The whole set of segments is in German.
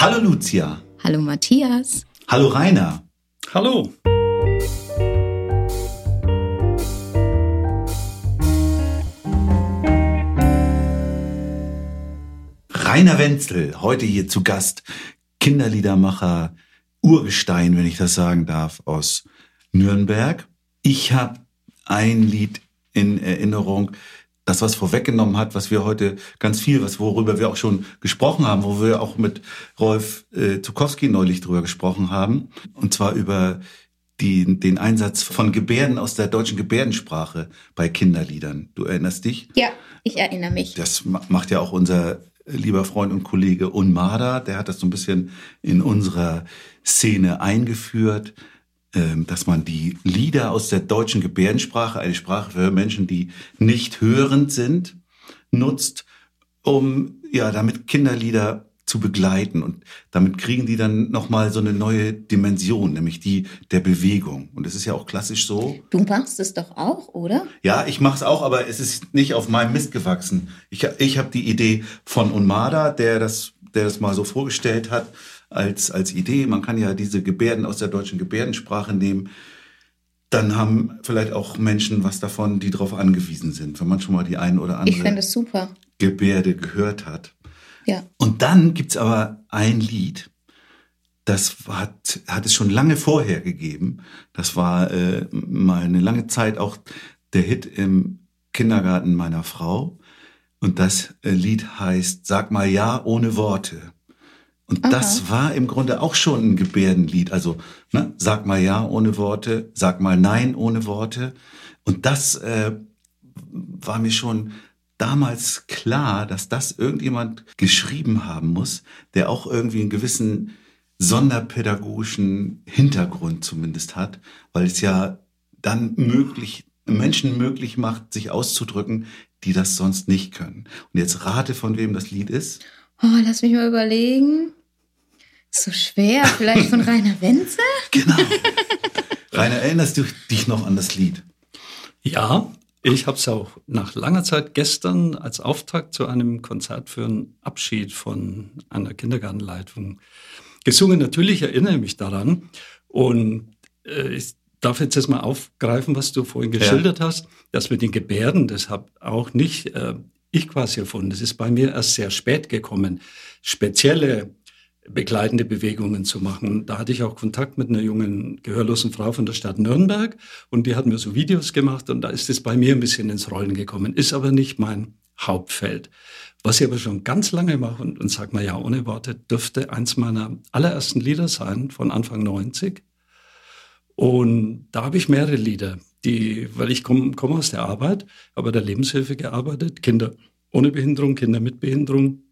Hallo Lucia. Hallo Matthias. Hallo Rainer. Hallo. Rainer Wenzel, heute hier zu Gast, Kinderliedermacher, Urgestein, wenn ich das sagen darf, aus Nürnberg. Ich habe ein Lied in Erinnerung, das was vorweggenommen hat, was wir heute ganz viel, was worüber wir auch schon gesprochen haben, wo wir auch mit Rolf äh, Zukowski neulich drüber gesprochen haben, und zwar über die, den Einsatz von Gebärden aus der deutschen Gebärdensprache bei Kinderliedern. Du erinnerst dich? Ja, ich erinnere mich. Das macht ja auch unser lieber Freund und Kollege Unmada, der hat das so ein bisschen in unserer Szene eingeführt, dass man die Lieder aus der deutschen Gebärdensprache, eine Sprache für Menschen, die nicht hörend sind, nutzt, um ja damit Kinderlieder zu begleiten und damit kriegen die dann noch mal so eine neue Dimension, nämlich die der Bewegung. Und es ist ja auch klassisch so. Du machst es doch auch, oder? Ja, ich mache es auch, aber es ist nicht auf meinem Mist gewachsen. Ich, ich habe die Idee von Unmada, der das, der das mal so vorgestellt hat als als Idee. Man kann ja diese Gebärden aus der deutschen Gebärdensprache nehmen. Dann haben vielleicht auch Menschen was davon, die darauf angewiesen sind, wenn man schon mal die ein oder andere es. Gebärde gehört hat. Ja. Und dann gibt's aber ein Lied, das hat, hat es schon lange vorher gegeben. Das war äh, mal eine lange Zeit auch der Hit im Kindergarten meiner Frau. Und das äh, Lied heißt Sag mal ja ohne Worte. Und Aha. das war im Grunde auch schon ein Gebärdenlied. Also ne, sag mal ja ohne Worte, sag mal nein ohne Worte. Und das äh, war mir schon damals klar, dass das irgendjemand geschrieben haben muss, der auch irgendwie einen gewissen sonderpädagogischen Hintergrund zumindest hat, weil es ja dann möglich, Menschen möglich macht, sich auszudrücken, die das sonst nicht können. Und jetzt rate, von wem das Lied ist. Oh, lass mich mal überlegen. So schwer. Vielleicht von Rainer Wenzel? Genau. Rainer, erinnerst du dich noch an das Lied? Ja, ich habe es auch nach langer Zeit gestern als Auftakt zu einem Konzert für einen Abschied von einer Kindergartenleitung gesungen. Natürlich erinnere ich mich daran. Und äh, ich darf jetzt erstmal aufgreifen, was du vorhin geschildert ja. hast, dass mit den Gebärden, das habe auch nicht äh, ich quasi erfunden. Das ist bei mir erst sehr spät gekommen. Spezielle begleitende Bewegungen zu machen. Da hatte ich auch Kontakt mit einer jungen gehörlosen Frau von der Stadt Nürnberg und die hat mir so Videos gemacht und da ist es bei mir ein bisschen ins Rollen gekommen. Ist aber nicht mein Hauptfeld. Was ich aber schon ganz lange mache und, und sag mal ja ohne Worte, dürfte eins meiner allerersten Lieder sein von Anfang 90. Und da habe ich mehrere Lieder, die, weil ich komme komm aus der Arbeit, aber der Lebenshilfe gearbeitet, Kinder ohne Behinderung, Kinder mit Behinderung.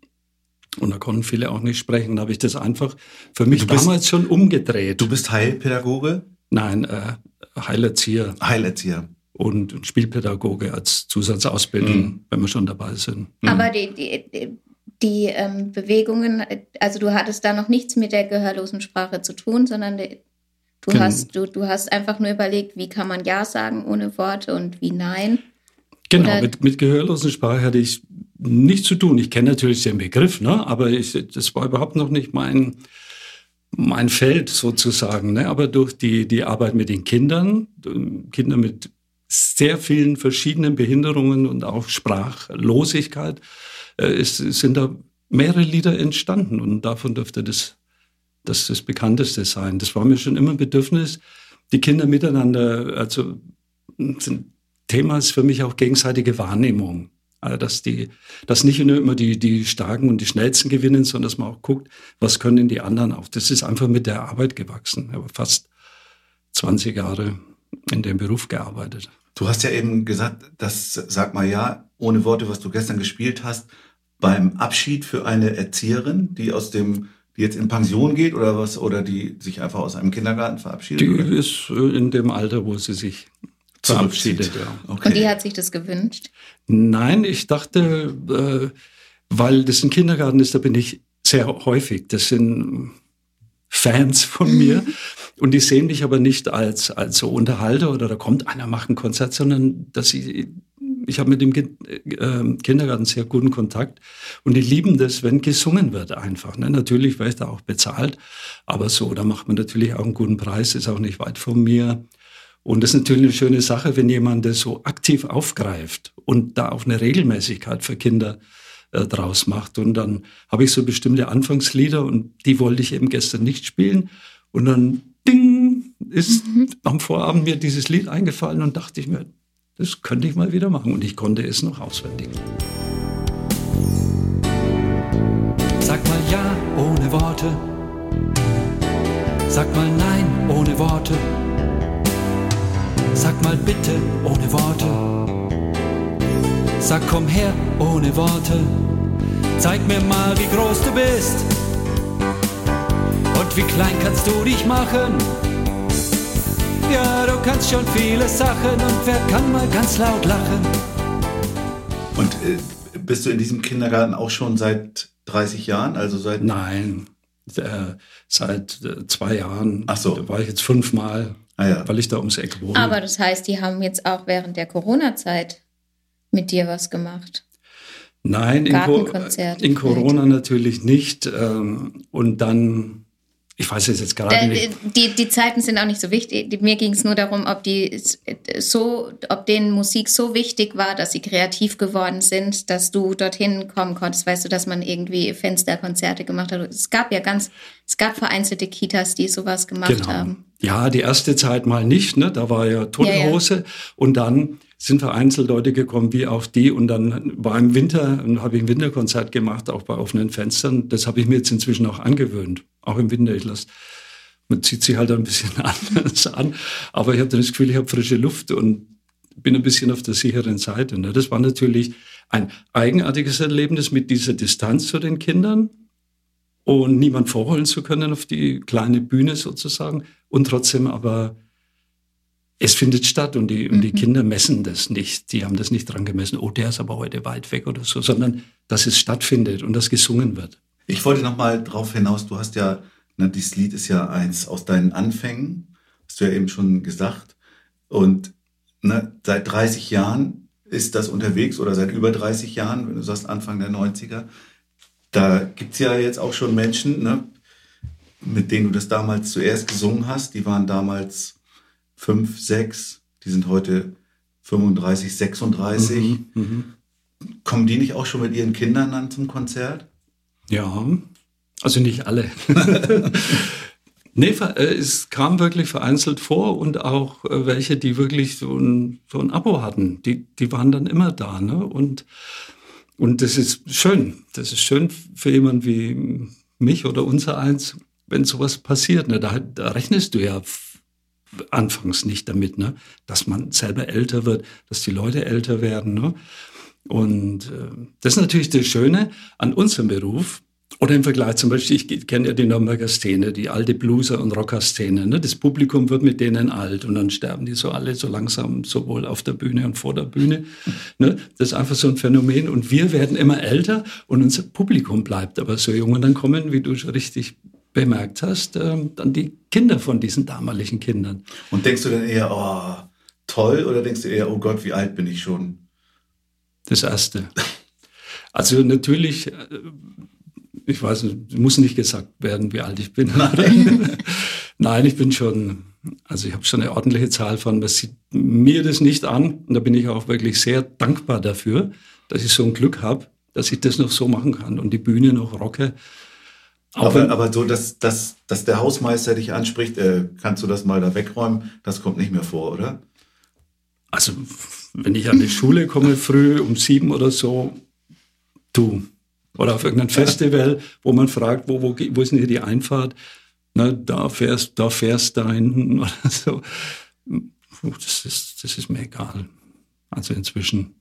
Und da konnten viele auch nicht sprechen. Da habe ich das einfach für mich bist, damals schon umgedreht. Du bist Heilpädagoge? Nein, äh, Heilerzieher. Heilerzieher. Und, Spielpädagoge als Zusatzausbildung, mhm. wenn wir schon dabei sind. Mhm. Aber die, die, die, die ähm, Bewegungen, also du hattest da noch nichts mit der gehörlosen Sprache zu tun, sondern die, du, Genau. hast, du, du hast einfach nur überlegt, wie kann man Ja sagen ohne Worte und wie Nein. Genau, mit, mit gehörlosen Sprache hatte ich nichts zu tun. Ich kenne natürlich den Begriff, ne? aber ich, das war überhaupt noch nicht mein, mein Feld sozusagen. Ne? Aber durch die, die Arbeit mit den Kindern, Kinder mit sehr vielen verschiedenen Behinderungen und auch Sprachlosigkeit, äh, ist, sind da mehrere Lieder entstanden und davon dürfte das das, das bekannteste sein. Das war mir schon immer ein Bedürfnis, die Kinder miteinander, also ein Thema ist für mich auch gegenseitige Wahrnehmung. Also dass die, dass nicht nur immer die, die Starken und die Schnellsten gewinnen, sondern dass man auch guckt, was können die anderen auch. Das ist einfach mit der Arbeit gewachsen. Aber fast 20 Jahre in dem Beruf gearbeitet. Du hast ja eben gesagt, das sag mal ja, ohne Worte, was du gestern gespielt hast, beim Abschied für eine Erzieherin, die aus dem, die jetzt in Pension geht oder was, oder die sich einfach aus einem Kindergarten verabschiedet? Die oder? ist äh, in dem Alter, wo sie sich verabschiedet. Ja. Okay. Und die hat sich das gewünscht. Nein, ich dachte, äh, weil das ein Kindergarten ist, da bin ich sehr häufig. Das sind Fans von mir und die sehen mich aber nicht als, als so Unterhalter oder da kommt einer, macht ein Konzert, sondern dass ich, ich habe mit dem Kind, äh, Kindergarten sehr guten Kontakt und die lieben das, wenn gesungen wird einfach. Ne? Natürlich werde ich da auch bezahlt, aber so, da macht man natürlich auch einen guten Preis, ist auch nicht weit von mir. Und das ist natürlich eine schöne Sache, wenn jemand das so aktiv aufgreift und da auch eine Regelmäßigkeit für Kinder äh, draus macht. Und dann habe ich so bestimmte Anfangslieder und die wollte ich eben gestern nicht spielen. Und dann, ding, ist am Vorabend mir dieses Lied eingefallen und dachte ich mir, das könnte ich mal wieder machen. Und ich konnte es noch auswendig. Sag mal ja ohne Worte. Sag mal nein ohne Worte. Sag mal bitte ohne Worte. Sag komm her ohne Worte. Zeig mir mal, wie groß du bist. Und wie klein kannst du dich machen? Ja, du kannst schon viele Sachen und wer kann mal ganz laut lachen? Und äh, bist du in diesem Kindergarten auch schon seit 30 Jahren? Also seit Nein, äh, seit äh, zwei Jahren Ach so. da war ich jetzt fünfmal, Ah ja. weil ich da ums Eck wohne. Aber das heißt, die haben jetzt auch während der Corona-Zeit mit dir was gemacht. Nein, in, Co in Corona natürlich nicht. Ähm, und dann, ich weiß es jetzt gerade Äh, nicht. Die, die Zeiten sind auch nicht so wichtig. Mir ging es nur darum, ob die so, ob denen Musik so wichtig war, dass sie kreativ geworden sind, dass du dorthin kommen konntest. Weißt du, dass man irgendwie Fensterkonzerte gemacht hat. Es gab ja ganz, es gab vereinzelte Kitas, die sowas gemacht Genau. haben. Ja, die erste Zeit mal nicht, ne? Da war ja tote Ja, ja. Hose. Und dann sind vereinzelt Leute gekommen, wie auch die. Und dann war im Winter, und habe ich ein Winterkonzert gemacht, auch bei offenen Fenstern. Das habe ich mir jetzt inzwischen auch angewöhnt. Auch im Winter. Ich lass, man zieht sich halt ein bisschen anders an. Aber ich habe dann das Gefühl, ich habe frische Luft und bin ein bisschen auf der sicheren Seite. Ne? Das war natürlich ein eigenartiges Erlebnis mit dieser Distanz zu den Kindern und niemand vorholen zu können auf die kleine Bühne sozusagen und trotzdem aber es findet statt und die, und die Kinder messen das nicht. Die haben das nicht dran gemessen, oh, der ist aber heute weit weg oder so, sondern dass es stattfindet und dass gesungen wird. Ich wollte noch mal drauf hinaus, du hast ja, ne, dieses Lied ist ja eins aus deinen Anfängen, hast du ja eben schon gesagt. Und ne, seit 30 Jahren ist das unterwegs oder seit über 30 Jahren, wenn du sagst Anfang der 90er. Da gibt's ja jetzt auch schon Menschen, ne, mit denen du das damals zuerst gesungen hast. Die waren damals fünf, sechs, die sind heute 35, 36. Kommen die nicht auch schon mit ihren Kindern dann zum Konzert? Ja, also nicht alle. nee, äh, es kam wirklich vereinzelt vor und auch äh, welche, die wirklich so ein, so ein Abo hatten, die, die waren dann immer da. Ne? Und, und das ist schön. Das ist schön für jemanden wie mich oder unser eins, wenn sowas passiert. Ne? Da, da rechnest du ja anfangs nicht damit, ne? dass man selber älter wird, dass die Leute älter werden. Ne? Und äh, das ist natürlich das Schöne an unserem Beruf. Oder im Vergleich zum Beispiel, ich kenne ja die Nürnberger Szene, die alte Blueser- und Rocker-Szene. Ne? Das Publikum wird mit denen alt und dann sterben die so alle so langsam, sowohl auf der Bühne und vor der Bühne. Ne? Das ist einfach so ein Phänomen. Und wir werden immer älter und unser Publikum bleibt aber so jung. Und dann kommen, wie du schon richtig bemerkt hast, ähm, dann die Kinder von diesen damaligen Kindern. Und denkst du dann eher, oh, toll, oder denkst du eher, oh Gott, wie alt bin ich schon? Das erste. Also natürlich, äh, ich weiß nicht, muss nicht gesagt werden, wie alt ich bin. Nein, Nein ich bin schon, also ich habe schon eine ordentliche Zahl von, man sieht mir das nicht an. Und da bin ich auch wirklich sehr dankbar dafür, dass ich so ein Glück habe, dass ich das noch so machen kann und die Bühne noch rocke. Aber, aber so, dass, dass, dass der Hausmeister dich anspricht, äh, kannst du das mal da wegräumen, das kommt nicht mehr vor, oder? Also, wenn ich an die Schule komme, früh um sieben oder so, du. Oder auf irgendein Festival, wo man fragt, wo, wo, wo ist denn hier die Einfahrt? Na, da fährst, da fährst da hinten oder so. das, ist, das ist mir egal. Also inzwischen.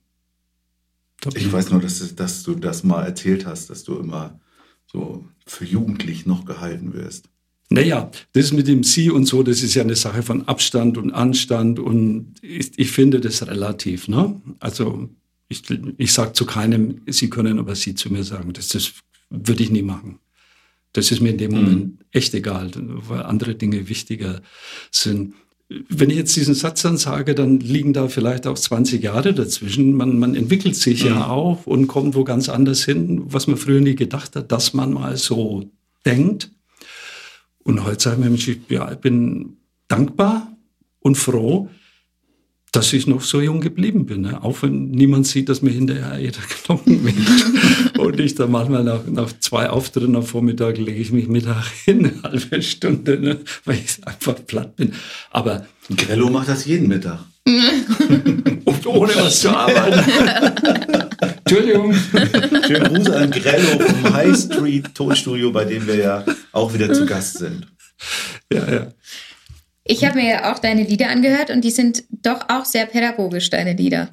Ich weiß nur, dass, dass du das mal erzählt hast, dass du immer so für jugendlich noch gehalten wirst. Naja, das mit dem Sie und so, das ist ja eine Sache von Abstand und Anstand und ich, ich finde das relativ. Ne? Also ich, ich sage zu keinem, Sie können aber Sie zu mir sagen. Das, das würde ich nie machen. Das ist mir in dem mhm. Moment echt egal, weil andere Dinge wichtiger sind. Wenn ich jetzt diesen Satz dann sage, dann liegen da vielleicht auch 20 Jahre dazwischen. Man, man entwickelt sich mhm. ja auch und kommt wo ganz anders hin, was man früher nie gedacht hat, dass man mal so denkt. Und heute sage ich mir, ja, ich bin dankbar und froh, dass ich noch so jung geblieben bin. Ne? Auch wenn niemand sieht, dass mir hinterher jeder Knochen weht. Und ich dann manchmal nach, nach zwei Auftritten am Vormittag lege ich mich Mittag hin, eine halbe Stunde, ne? weil ich einfach platt bin. Aber Grello macht das jeden Mittag. und ohne was zu arbeiten. Entschuldigung. Schönen Gruß an Grello vom High Street Tonstudio, bei dem wir ja auch wieder zu Gast sind. Ja, ja. Ich habe mir ja auch deine Lieder angehört und die sind doch auch sehr pädagogisch, deine Lieder.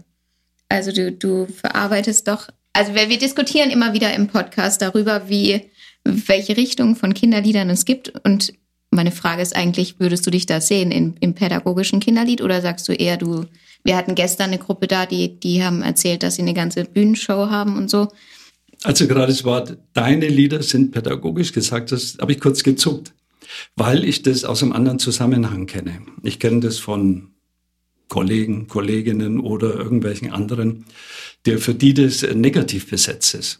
Also du, du verarbeitest doch, also wir, wir diskutieren immer wieder im Podcast darüber, wie, welche Richtung von Kinderliedern es gibt. Und meine Frage ist eigentlich, würdest du dich da sehen in, im pädagogischen Kinderlied oder sagst du eher, du, wir hatten gestern eine Gruppe da, die, die haben erzählt, dass sie eine ganze Bühnenshow haben und so. Also gerade das Wort, deine Lieder sind pädagogisch gesagt, das habe ich kurz gezuckt weil ich das aus einem anderen Zusammenhang kenne. Ich kenne das von Kollegen, Kolleginnen oder irgendwelchen anderen, der für die das negativ besetzt ist.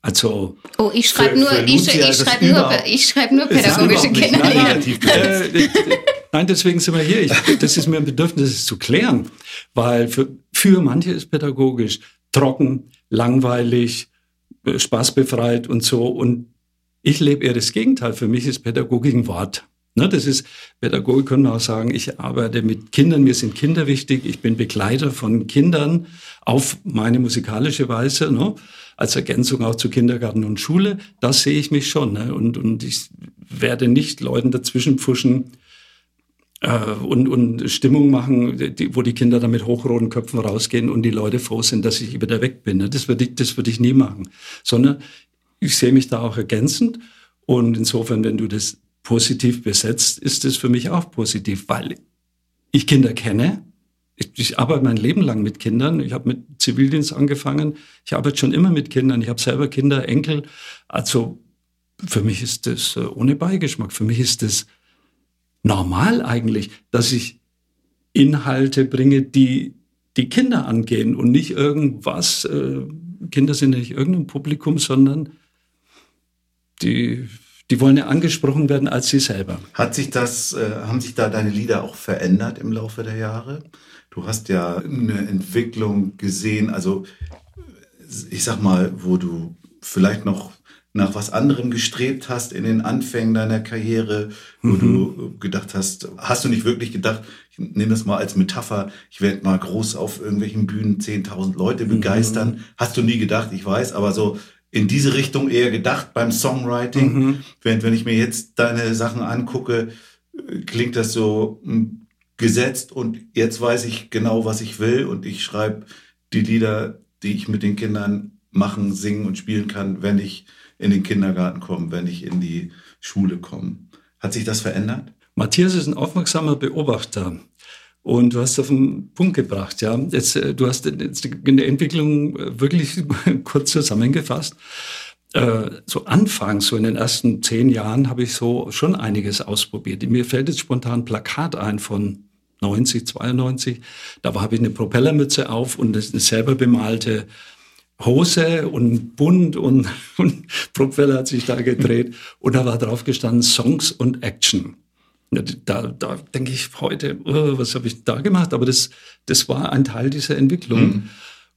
Also oh, ich schreibe nur, ich, ich schreibe nur, ich schreibe nur pädagogische. Äh, nein, deswegen sind wir hier. Ich, das ist mir ein Bedürfnis, das zu klären, weil für, für manche ist pädagogisch trocken, langweilig, äh, spaßbefreit und so. Und ich lebe eher das Gegenteil. Für mich ist Pädagogik ein Wort. Ne, das ist, Pädagogik können auch sagen, ich arbeite mit Kindern, mir sind Kinder wichtig, ich bin Begleiter von Kindern auf meine musikalische Weise, ne, als Ergänzung auch zu Kindergarten und Schule. Das sehe ich mich schon. Ne, und, und ich werde nicht Leuten dazwischen pfuschen, äh, und, und Stimmung machen, die, wo die Kinder dann mit hochroten Köpfen rausgehen und die Leute froh sind, dass ich wieder weg bin. Ne? Das würde ich, das würde ich nie machen. Sondern ich sehe mich da auch ergänzend. Und insofern, wenn du das positiv besetzt, ist es für mich auch positiv, weil ich Kinder kenne. Ich, ich arbeite mein Leben lang mit Kindern. Ich habe mit Zivildienst angefangen. Ich arbeite schon immer mit Kindern. Ich habe selber Kinder, Enkel. Also für mich ist das äh, ohne Beigeschmack. Für mich ist das normal eigentlich, dass ich Inhalte bringe, die die Kinder angehen und nicht irgendwas. Äh, Kinder sind nicht irgendein Publikum, sondern die, die wollen ja angesprochen werden als sie selber. Hat sich das, äh, haben sich da deine Lieder auch verändert im Laufe der Jahre? Du hast ja eine Entwicklung gesehen, also ich sag mal, wo du vielleicht noch nach was anderem gestrebt hast in den Anfängen deiner Karriere, wo mhm. du gedacht hast, hast du nicht wirklich gedacht, ich nehme das mal als Metapher, ich werde mal groß auf irgendwelchen Bühnen 10.000 Leute begeistern. Mhm. Hast du nie gedacht, ich weiß, aber so in diese Richtung eher gedacht beim Songwriting. Mhm. Wenn, wenn ich mir jetzt deine Sachen angucke, klingt das so hm, gesetzt und jetzt weiß ich genau, was ich will und ich schreibe die Lieder, die ich mit den Kindern machen, singen und spielen kann, wenn ich in den Kindergarten komme, wenn ich in die Schule komme. Hat sich das verändert? Matthias ist ein aufmerksamer Beobachter. Und du hast auf den Punkt gebracht, ja. Jetzt, äh, du hast jetzt der Entwicklung äh, wirklich kurz zusammengefasst. Äh, so anfangs, so in den ersten zehn Jahren, habe ich so schon einiges ausprobiert. Mir fällt jetzt spontan ein Plakat ein von 90, 92. Da habe ich eine Propellermütze auf und eine selber bemalte Hose und bunt und, und Propeller hat sich da gedreht. Und da war drauf gestanden Songs und Action. Da, da denke ich heute, oh, was habe ich da gemacht? Aber das, das war ein Teil dieser Entwicklung. Mhm.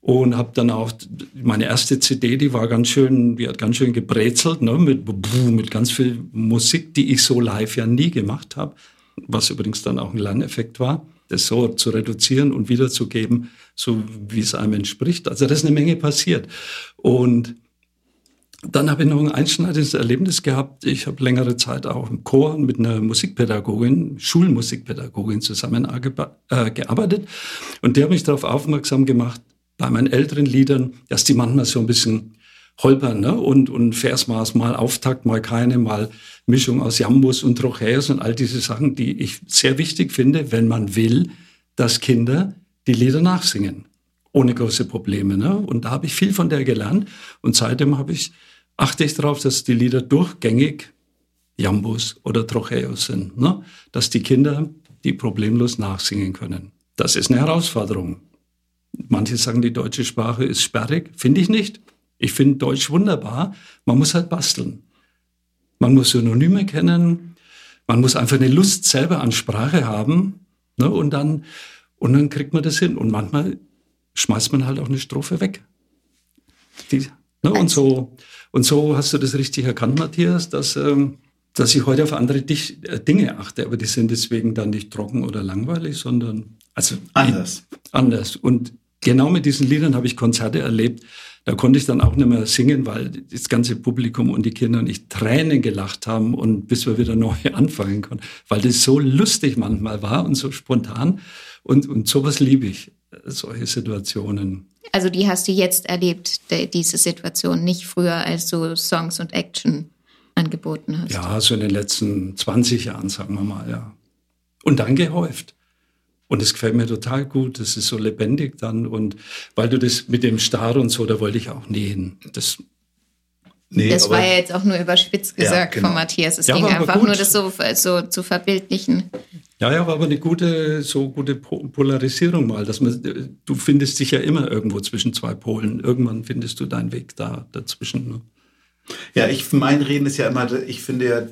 Und habe dann auch meine erste CD, die war ganz schön, die hat ganz schön gebrezelt, ne, mit, mit ganz viel Musik, die ich so live ja nie gemacht habe, was übrigens dann auch ein Lerneffekt war, das so zu reduzieren und wiederzugeben, so wie es einem entspricht. Also da ist eine Menge passiert. Und Dann habe ich noch ein einschneidendes Erlebnis gehabt. Ich habe längere Zeit auch im Chor mit einer Musikpädagogin, Schulmusikpädagogin zusammengearbeitet. Und die hat mich darauf aufmerksam gemacht, bei meinen älteren Liedern, dass die manchmal so ein bisschen holpern ne? und, und Versmaß, mal Auftakt, mal keine, mal Mischung aus Jambus und Trocheus und all diese Sachen, die ich sehr wichtig finde, wenn man will, dass Kinder die Lieder nachsingen. Ohne große Probleme. Ne? Und da habe ich viel von der gelernt. Und seitdem habe ich, achte ich darauf, dass die Lieder durchgängig Jambus oder Trocheus sind. Ne? Dass die Kinder die problemlos nachsingen können. Das ist eine Herausforderung. Manche sagen, die deutsche Sprache ist sperrig. Finde ich nicht. Ich finde Deutsch wunderbar. Man muss halt basteln. Man muss Synonyme kennen. Man muss einfach eine Lust selber an Sprache haben. Ne? Und, dann, und dann kriegt man das hin. Und manchmal schmeißt man halt auch eine Strophe weg. Die, ne? und, so, und so hast du das richtig erkannt, Matthias, dass, ähm, dass ich heute auf andere Dich äh, Dinge achte. Aber die sind deswegen dann nicht trocken oder langweilig, sondern also anders. Anders. Und genau mit diesen Liedern habe ich Konzerte erlebt. Da konnte ich dann auch nicht mehr singen, weil das ganze Publikum und die Kinder nicht Tränen gelacht haben und bis wir wieder neu anfangen konnten, weil das so lustig manchmal war und so spontan. Und, und sowas liebe ich, solche Situationen. Also die hast du jetzt erlebt, diese Situation, nicht früher, als du Songs und Action angeboten hast. Ja, so in den letzten 20 Jahren, sagen wir mal, ja. Und dann gehäuft. Und es gefällt mir total gut. Das ist so lebendig dann. Und weil du das mit dem Star und so, da wollte ich auch nie hin. Das, nee, das war ja jetzt auch nur überspitzt gesagt ja, genau. von Matthias. Es ja, ging einfach gut. nur, das so, so zu verbildlichen. Ja, ja, war aber eine gute, so gute Polarisierung mal, dass man, du findest dich ja immer irgendwo zwischen zwei Polen. Irgendwann findest du deinen Weg da dazwischen. Ne? Ja, ich, mein Reden ist ja immer, ich finde ja,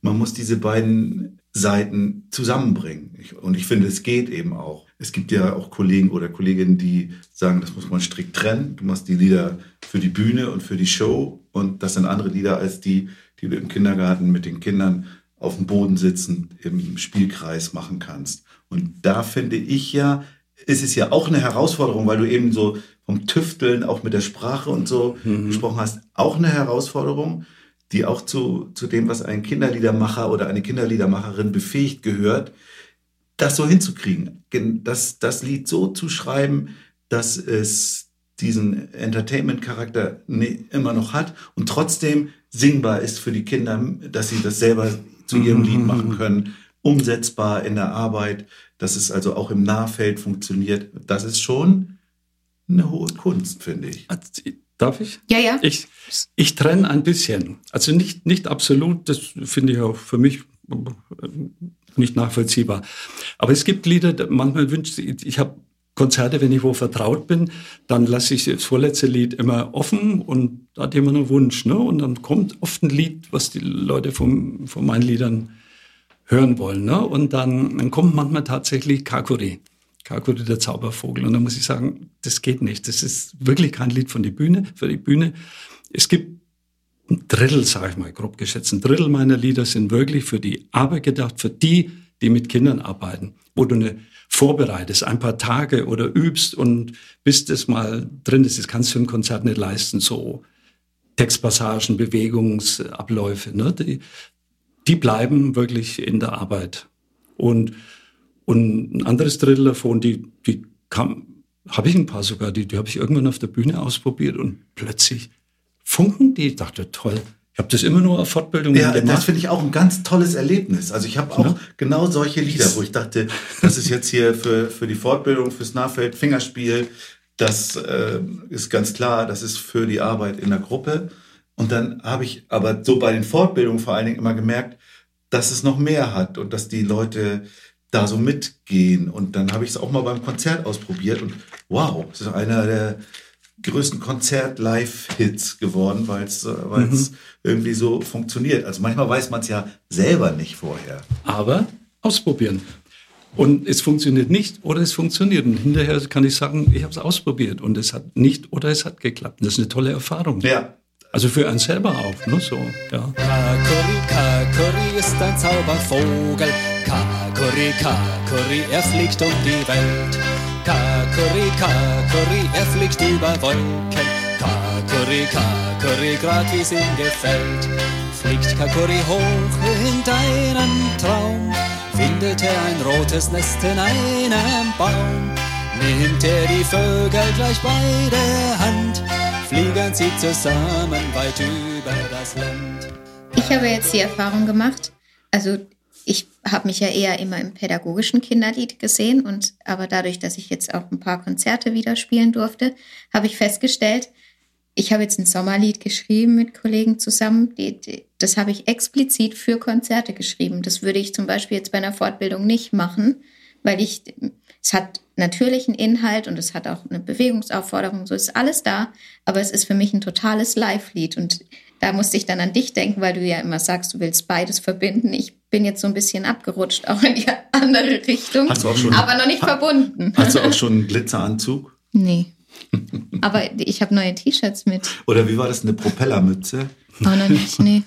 man muss diese beiden Seiten zusammenbringen. und ich finde, es geht eben auch. Es gibt ja auch Kollegen oder Kolleginnen, die sagen, das muss man strikt trennen. Du machst die Lieder für die Bühne und für die Show und das sind andere Lieder als die, die du im Kindergarten mit den Kindern auf dem Boden sitzen im Spielkreis machen kannst. Und da finde ich ja, ist es ja auch eine Herausforderung, weil du eben so vom Tüfteln auch mit der Sprache und so mhm. gesprochen hast, auch eine Herausforderung die auch zu, zu dem, was ein Kinderliedermacher oder eine Kinderliedermacherin befähigt gehört, das so hinzukriegen, das, das Lied so zu schreiben, dass es diesen Entertainment-Charakter immer noch hat und trotzdem singbar ist für die Kinder, dass sie das selber zu ihrem Lied machen können, umsetzbar in der Arbeit, dass es also auch im Nahfeld funktioniert. Das ist schon eine hohe Kunst, finde ich. Darf ich? Ja, ja. Ich, ich trenne ein bisschen. Also nicht, nicht absolut, das finde ich auch für mich nicht nachvollziehbar. Aber es gibt Lieder, manchmal wünscht ich, ich habe Konzerte, wenn ich wo vertraut bin, dann lasse ich das vorletzte Lied immer offen und da hat jemand einen Wunsch. Ne? Und dann kommt oft ein Lied, was die Leute von, von meinen Liedern hören wollen. Ne? Und dann, dann kommt manchmal tatsächlich Kakuri. Kakuri der Zaubervogel. Und da muss ich sagen, das geht nicht. Das ist wirklich kein Lied von die Bühne, für die Bühne. Es gibt ein Drittel, sage ich mal, grob geschätzt, ein Drittel meiner Lieder sind wirklich für die Arbeit gedacht, für die, die mit Kindern arbeiten, wo du eine vorbereitest, ein paar Tage oder übst und bis das mal drin ist, das kannst du im Konzert nicht leisten, so Textpassagen, Bewegungsabläufe, ne? die, die bleiben wirklich in der Arbeit. Und und ein anderes Drittel davon, die, die kam, habe ich ein paar sogar, die, die habe ich irgendwann auf der Bühne ausprobiert und plötzlich funken die. Ich dachte, toll. Ich habe das immer nur auf Fortbildungen ja, gemacht. Das finde ich auch ein ganz tolles Erlebnis. Also ich habe auch ja. genau solche Lieder, wo ich dachte, das ist jetzt hier für, für die Fortbildung, fürs Nahfeld, Fingerspiel. Das äh, ist ganz klar, das ist für die Arbeit in der Gruppe. Und dann habe ich aber so bei den Fortbildungen vor allen Dingen immer gemerkt, dass es noch mehr hat und dass die Leute da so mitgehen. Und dann habe ich es auch mal beim Konzert ausprobiert und wow, es ist einer der größten Konzert-Live-Hits geworden, weil es mhm. irgendwie so funktioniert. Also manchmal weiß man es ja selber nicht vorher. Aber ausprobieren. Und es funktioniert nicht oder es funktioniert. Und hinterher kann ich sagen, ich habe es ausprobiert und es hat nicht oder es hat geklappt. Das ist eine tolle Erfahrung. Ja. Also für einen selber auch, ne? So, ja. Kakuri, Kakuri ist ein Zaubervogel. Kakuri, Kakuri, er fliegt um die Welt. Kakuri, Kakuri, er fliegt über Wolken. Kakurika, Curry grad wie's ihm gefällt. Fliegt Kakuri hoch in deinen Traum, findet er ein rotes Nest in einem Baum. Nimmt er die Vögel gleich bei der Hand, fliegen sie zusammen weit über das Land. Ich habe jetzt die Erfahrung gemacht, also ich habe mich ja eher immer im pädagogischen Kinderlied gesehen und aber dadurch, dass ich jetzt auch ein paar Konzerte wieder spielen durfte, habe ich festgestellt, ich habe jetzt ein Sommerlied geschrieben mit Kollegen zusammen. Die, die, das habe ich explizit für Konzerte geschrieben. Das würde ich zum Beispiel jetzt bei einer Fortbildung nicht machen, weil ich, es hat natürlich einen Inhalt und es hat auch eine Bewegungsaufforderung, so ist alles da, aber es ist für mich ein totales Live-Lied und da musste ich dann an dich denken, weil du ja immer sagst, du willst beides verbinden. Ich bin jetzt so ein bisschen abgerutscht, auch in die andere Richtung, Hast du auch schon- aber noch nicht verbunden. Hast du auch schon einen Glitzeranzug? Nee. Aber ich habe neue T-Shirts mit. Oder wie war das, eine Propellermütze? Auch noch nicht, nee.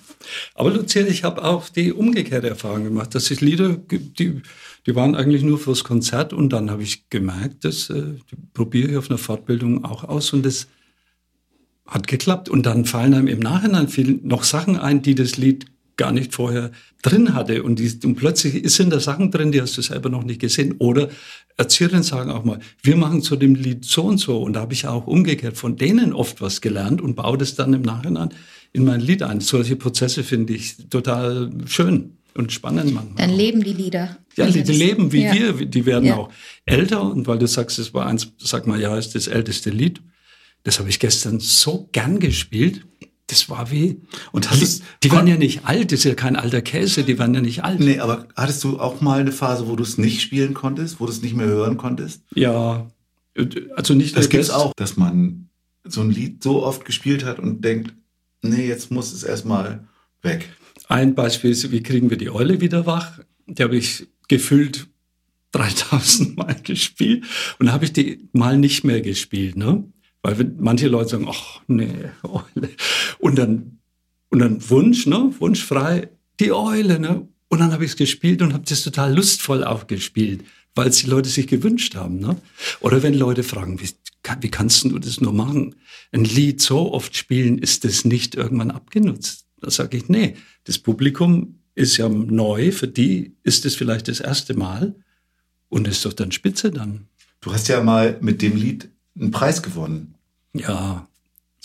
Aber Lucia, ich habe auch die umgekehrte Erfahrung gemacht, dass es Lieder gibt, die, die waren eigentlich nur fürs Konzert und dann habe ich gemerkt, das äh, probiere ich auf einer Fortbildung auch aus und das hat geklappt. Und dann fallen einem im Nachhinein viel noch Sachen ein, die das Lied gar nicht vorher drin hatte. Und, die, und plötzlich sind da Sachen drin, die hast du selber noch nicht gesehen. Oder Erzieherinnen sagen auch mal, wir machen zu dem Lied so und so. Und da habe ich auch umgekehrt von denen oft was gelernt und baue das dann im Nachhinein in mein Lied ein. Solche Prozesse finde ich total schön und spannend manchmal. Dann leben die Lieder. Ja, die, die leben wie Ja. wir, die werden Ja. auch älter. Und weil du sagst, es war eins, sag mal, ja, ist das älteste Lied. Das habe ich gestern so gern gespielt. Das war wie. Und hast die, es- die waren ja nicht alt, das ist ja kein alter Käse, die waren ja nicht alt. Nee, aber hattest du auch mal eine Phase, wo du es nicht spielen konntest, wo du es nicht mehr hören konntest? Ja, also nicht Das gibt's auch, dass man so ein Lied so oft gespielt hat und denkt, nee, jetzt muss es erstmal weg. Ein Beispiel ist, wie kriegen wir die Eule wieder wach? Die habe ich gefühlt 3000 Mal gespielt und habe ich die mal nicht mehr gespielt, ne? Weil manche Leute sagen, ach nee, Eule. Und dann, und dann Wunsch, ne? Wunschfrei, die Eule, ne? Und dann habe ich es gespielt und habe das total lustvoll auch gespielt, weil es die Leute sich gewünscht haben, ne? Oder wenn Leute fragen, wie, wie kannst du das nur machen? Ein Lied so oft spielen, ist das nicht irgendwann abgenutzt? Da sage ich, nee, das Publikum ist ja neu, für die ist es vielleicht das erste Mal und ist doch dann spitze dann. Du hast ja mal mit dem Lied einen Preis gewonnen. Ja,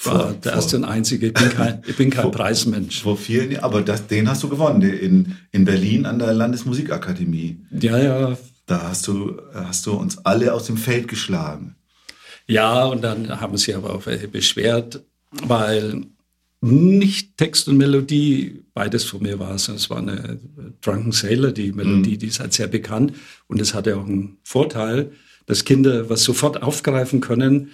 Vor- war der vor- erste und einzige. Ich bin kein, ich bin kein Vor- Preismensch. Vor vielen Jahren, aber das, den hast du gewonnen, in, in Berlin an der Landesmusikakademie. Ja, ja, Da hast du, hast du uns alle aus dem Feld geschlagen. Ja, und dann haben sich aber auch welche beschwert, weil nicht Text und Melodie beides von mir war, sondern es war eine Drunken Sailor, die Melodie, die ist halt sehr bekannt und es hatte auch einen Vorteil, dass Kinder was sofort aufgreifen können,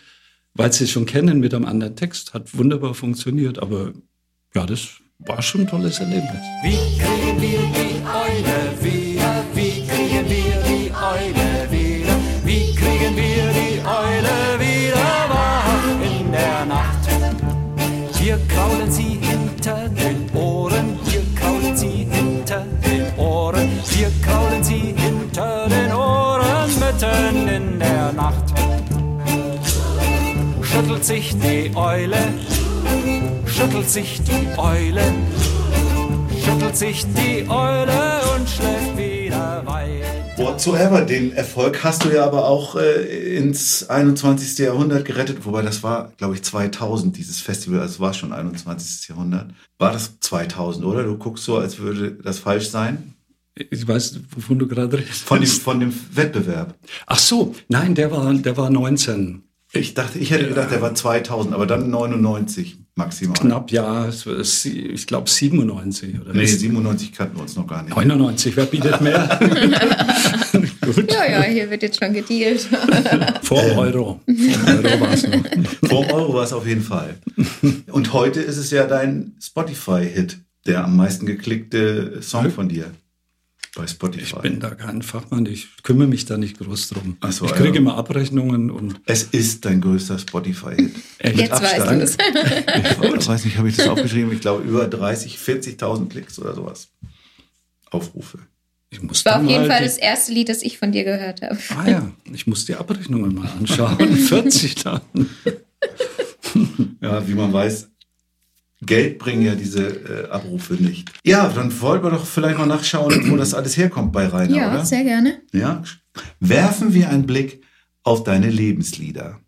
weil sie es schon kennen mit einem anderen Text, hat wunderbar funktioniert, aber ja, das war schon ein tolles Erlebnis. Wie kriegen wir die Eule Schüttelt sich die Eule, schüttelt sich die Eule, schüttelt sich die Eule und schläft wieder weiter. Whatsoever, den Erfolg hast du ja aber auch äh, ins 21. Jahrhundert gerettet, wobei das war, glaube ich, 2000, dieses Festival, also es war schon 21. Jahrhundert. War das 2000, oder? Du guckst so, als würde das falsch sein. Ich weiß, wovon du gerade redest. Von dem, von dem Wettbewerb. Ach so, nein, der war, der war 19. Ich dachte, ich hätte gedacht, der war 2000, aber dann 99 maximal. Knapp, ja, es ich glaube 97 oder Nee, 97 kannten wir uns noch gar nicht. 99, wer bietet mehr? Gut, Ja, ja, hier wird jetzt schon gedealt. vor Euro. Vor Euro war es noch. Vor Euro war es auf jeden Fall. Und heute ist es ja dein Spotify-Hit, der am meisten geklickte Song von dir bei Spotify. Ich bin da kein Fachmann, ich kümmere mich da nicht groß drum. Ach so, ich kriege ja. immer Abrechnungen und es ist dein größter Spotify-Hit. Jetzt weißt du Abstand. es. Ich weiß nicht, habe ich das aufgeschrieben? Ich glaube über 30, 40.000 Klicks oder sowas. Aufrufe. ich muss War dann auf jeden mal Fall das erste Lied, das ich von dir gehört habe. Ah ja, ich muss die Abrechnungen mal anschauen. 40 dann. Ja, wie man weiß, Geld bringen ja diese äh, Abrufe nicht. Ja, dann wollten wir doch vielleicht mal nachschauen, wo das alles herkommt bei Rainer, Ja, oder? sehr gerne. Ja. Werfen wir einen Blick auf deine Lebenslieder.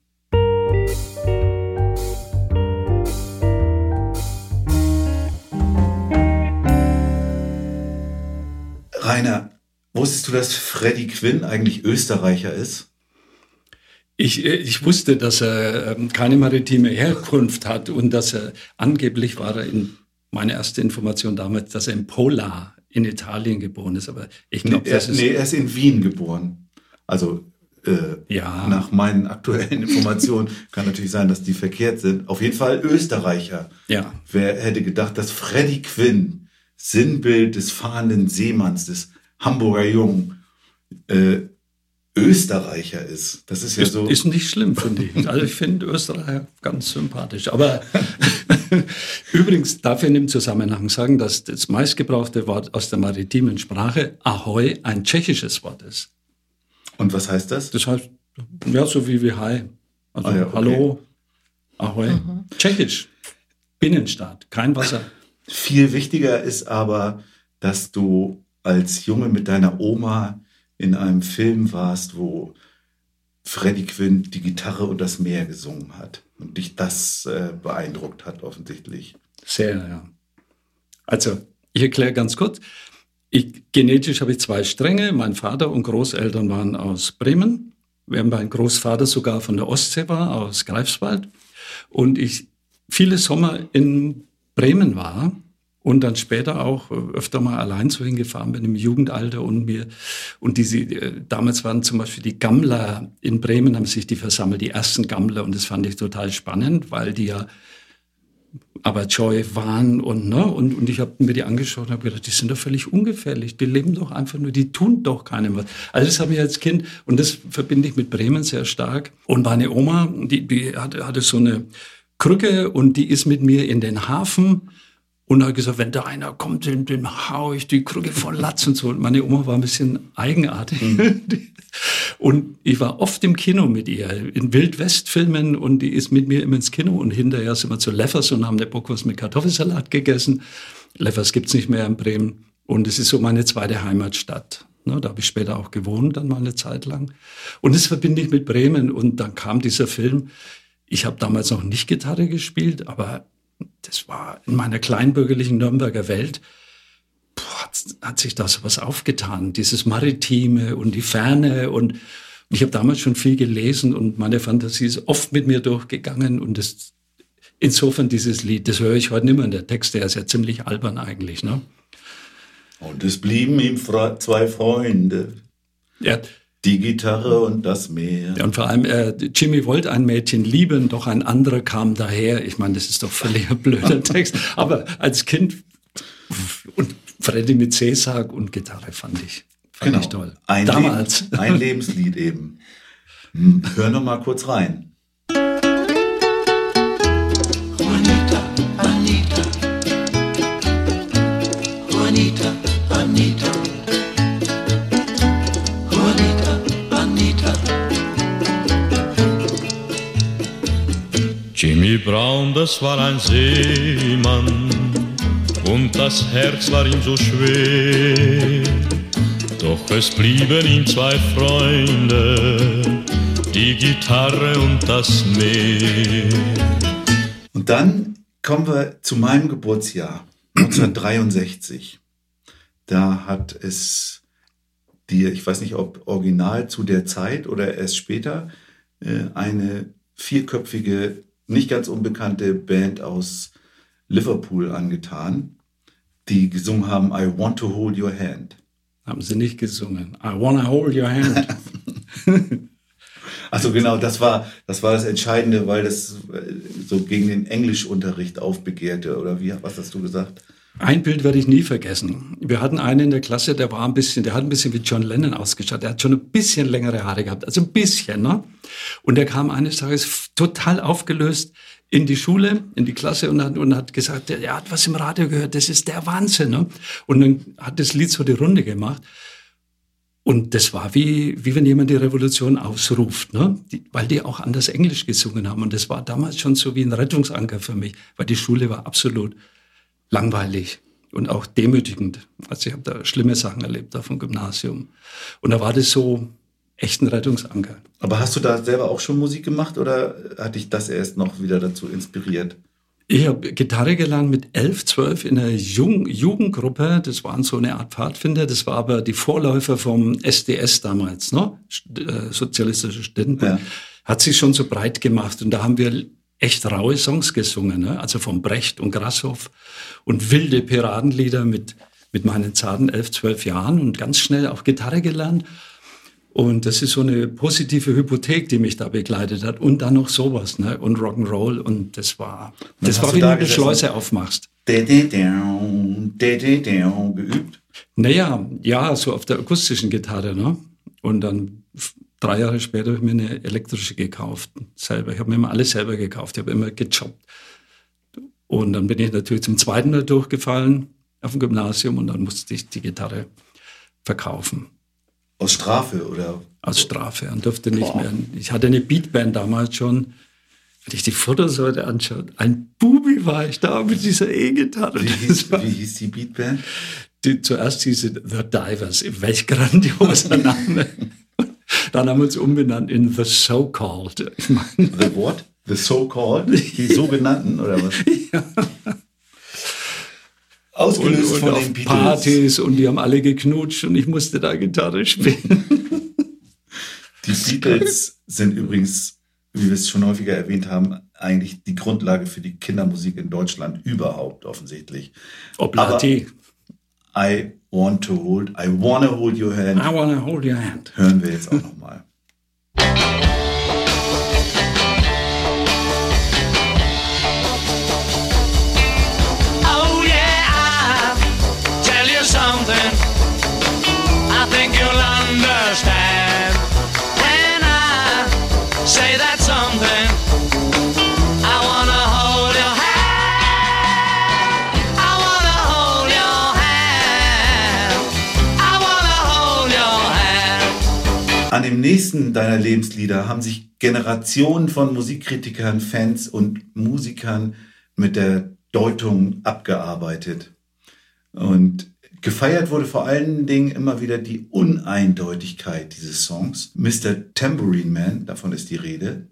Rainer, wusstest du, dass Freddie Quinn eigentlich Österreicher ist? Ich, äh, ich wusste, dass er ähm, keine maritime Herkunft hat und dass er angeblich war er in meine erste Information damals, dass er in Pola in Italien geboren ist. Aber ich glaube, nee, er, das ist nee, er ist in Wien geboren. Also äh, Ja. nach meinen aktuellen Informationen kann natürlich sein, dass die verkehrt sind. Auf jeden Fall Österreicher. ja. Wer hätte gedacht, dass Freddie Quinn, Sinnbild des fahrenden Seemanns, des Hamburger Jungen, äh, Österreicher ist? Das ist ja Ist, so. ist nicht schlimm, finde ich. Also ich finde Österreicher ganz sympathisch. Aber übrigens darf ich in dem Zusammenhang sagen, dass das meistgebrauchte Wort aus der maritimen Sprache Ahoi ein tschechisches Wort ist. Und was heißt das? Das heißt, ja, so wie wie Hi. Also Ah ja, okay. Hallo, Ahoi. Tschechisch. Binnenstaat, kein Wasser. Viel wichtiger ist aber, dass du als Junge mit deiner Oma in einem Film warst, wo Freddie Quinn die Gitarre und das Meer gesungen hat. Und dich das äh, beeindruckt hat, offensichtlich. Sehr, ja. Also, ich erkläre ganz kurz. Ich, genetisch habe ich zwei Stränge. Mein Vater und Großeltern waren aus Bremen, während mein Großvater sogar von der Ostsee war, aus Greifswald. Und ich viele Sommer in Bremen war und dann später auch äh, öfter mal allein so hingefahren bin im Jugendalter und mir und diese äh, damals waren zum Beispiel die Gammler in Bremen haben sich die versammelt die ersten Gammler und das fand ich total spannend weil die ja aber Joy waren und ne und und ich habe mir die angeschaut und habe gedacht, die sind doch völlig ungefährlich, die leben doch einfach nur, die tun doch keinem was. Also das habe ich als Kind und das verbinde ich mit Bremen sehr stark. Und meine Oma, die die hatte, hatte so eine Krücke und die ist mit mir in den Hafen und hat gesagt, wenn da einer kommt, den, den hau ich die Krücke voll Latz und so. Und meine Oma war ein bisschen eigenartig. Und ich war oft im Kino mit ihr, in Wildwest-Filmen und die ist mit mir immer ins Kino und hinterher sind wir zu Leffers und haben eine Bockwurst mit Kartoffelsalat gegessen. Leffers gibt's nicht mehr in Bremen und es ist so meine zweite Heimatstadt. Ne, da habe ich später auch gewohnt, dann mal eine Zeit lang. Und das verbinde ich mit Bremen und dann kam dieser Film. Ich habe damals noch nicht Gitarre gespielt, aber das war in meiner kleinbürgerlichen Nürnberger Welt boah, hat, hat sich da so was aufgetan, dieses Maritime und die Ferne und ich habe damals schon viel gelesen und meine Fantasie ist oft mit mir durchgegangen und das, insofern dieses Lied, das höre ich heute nicht mehr. Der Text, der ist ja ziemlich albern eigentlich, ne? Und es blieben ihm Fre zwei Freunde, Ja, die Gitarre und das Meer. und vor allem, äh, Jimmy wollte ein Mädchen lieben, doch ein anderer kam daher. Ich meine, das ist doch völlig ein blöder Text. Aber als Kind und Freddy mit Cäsar und Gitarre fand ich, fand ich toll. Genau. Ein Damals. Leben, ein Lebenslied eben. Hm, Hör noch mal kurz rein. Jimmy Brown, das war ein Seemann und das Herz war ihm so schwer. Doch es blieben ihm zwei Freunde, die Gitarre und das Meer. Und dann kommen wir zu meinem Geburtsjahr, 1963. Da hat es dir, ich weiß nicht, ob original zu der Zeit oder erst später, äh, eine vierköpfige, nicht ganz unbekannte Band aus Liverpool angetan, die gesungen haben I Want to Hold Your Hand. Haben sie nicht gesungen. I wanna hold your hand. Also genau, das war das war das Entscheidende, weil das äh, so gegen den Englischunterricht aufbegehrte oder wie was hast du gesagt? Ein Bild werde ich nie vergessen. Wir hatten einen in der Klasse, der war ein bisschen, der hat ein bisschen wie John Lennon ausgeschaut. Der hat schon ein bisschen längere Haare gehabt, also ein bisschen, ne? Und der kam eines Tages total aufgelöst in die Schule, in die Klasse und hat, und hat gesagt, er hat was im Radio gehört, das ist der Wahnsinn, ne? Und dann hat das Lied so die Runde gemacht. Und das war wie, wie wenn jemand die Revolution ausruft, ne? Die, weil die auch anders Englisch gesungen haben. Und das war damals schon so wie ein Rettungsanker für mich, weil die Schule war absolut langweilig und auch demütigend. Also ich habe da schlimme Sachen erlebt auf dem Gymnasium. Und da war das so echt ein Rettungsanker. Aber hast du da selber auch schon Musik gemacht oder hat dich das erst noch wieder dazu inspiriert? Ich habe Gitarre gelernt mit elf, zwölf in einer Jung Jugendgruppe. Das waren so eine Art Pfadfinder. Das war aber die Vorläufer vom SDS damals, ne? Äh, Sozialistische Studentenbund. Ja. Hat sich schon so breit gemacht. Und da haben wir echt raue Songs gesungen. Ne? Also von Brecht und Grasshoff und wilde Piratenlieder mit, mit meinen zarten elf, zwölf Jahren und ganz schnell auch Gitarre gelernt. Und das ist so eine positive Hypothek, die mich da begleitet hat. Und dann noch sowas, ne? Und Rock'n'Roll. Und das war, das hast war du wie da du eine gesessen? Schleuse aufmachst. Geübt? Naja, ja, so auf der akustischen Gitarre, ne? Und dann f- drei Jahre später habe ich mir eine elektrische gekauft, selber. Ich habe mir immer alles selber gekauft, ich habe immer gejobbt. Und dann bin ich natürlich zum zweiten Mal durchgefallen auf dem Gymnasium und dann musste ich die Gitarre verkaufen. Aus Strafe oder? Als Strafe und durfte nicht mehr. Ich hatte eine Beatband damals schon. Wenn ich die Fotos heute anschaue, ein Bubi war ich da mit dieser E-Gitarre. Wie wie hieß die Beatband? die, zuerst hieß es The Divers. Welch grandioser Name. Dann haben wir uns umbenannt in The So-Called. The what? The so-called? Die sogenannten oder was? und, Ausgelöst und von auf den Beatles. Partys und die haben alle geknutscht und ich musste da Gitarre spielen. Die Beatles sind übrigens, wie wir es schon häufiger erwähnt haben, eigentlich die Grundlage für die Kindermusik in Deutschland überhaupt offensichtlich. Oblati. I want to hold, I wanna hold your hand. I wanna hold your hand. Hören wir jetzt auch nochmal. An dem nächsten deiner Lebenslieder haben sich Generationen von Musikkritikern, Fans und Musikern mit der Deutung abgearbeitet. Und gefeiert wurde vor allen Dingen immer wieder die Uneindeutigkeit dieses Songs. Mr. Tambourine Man, davon ist die Rede.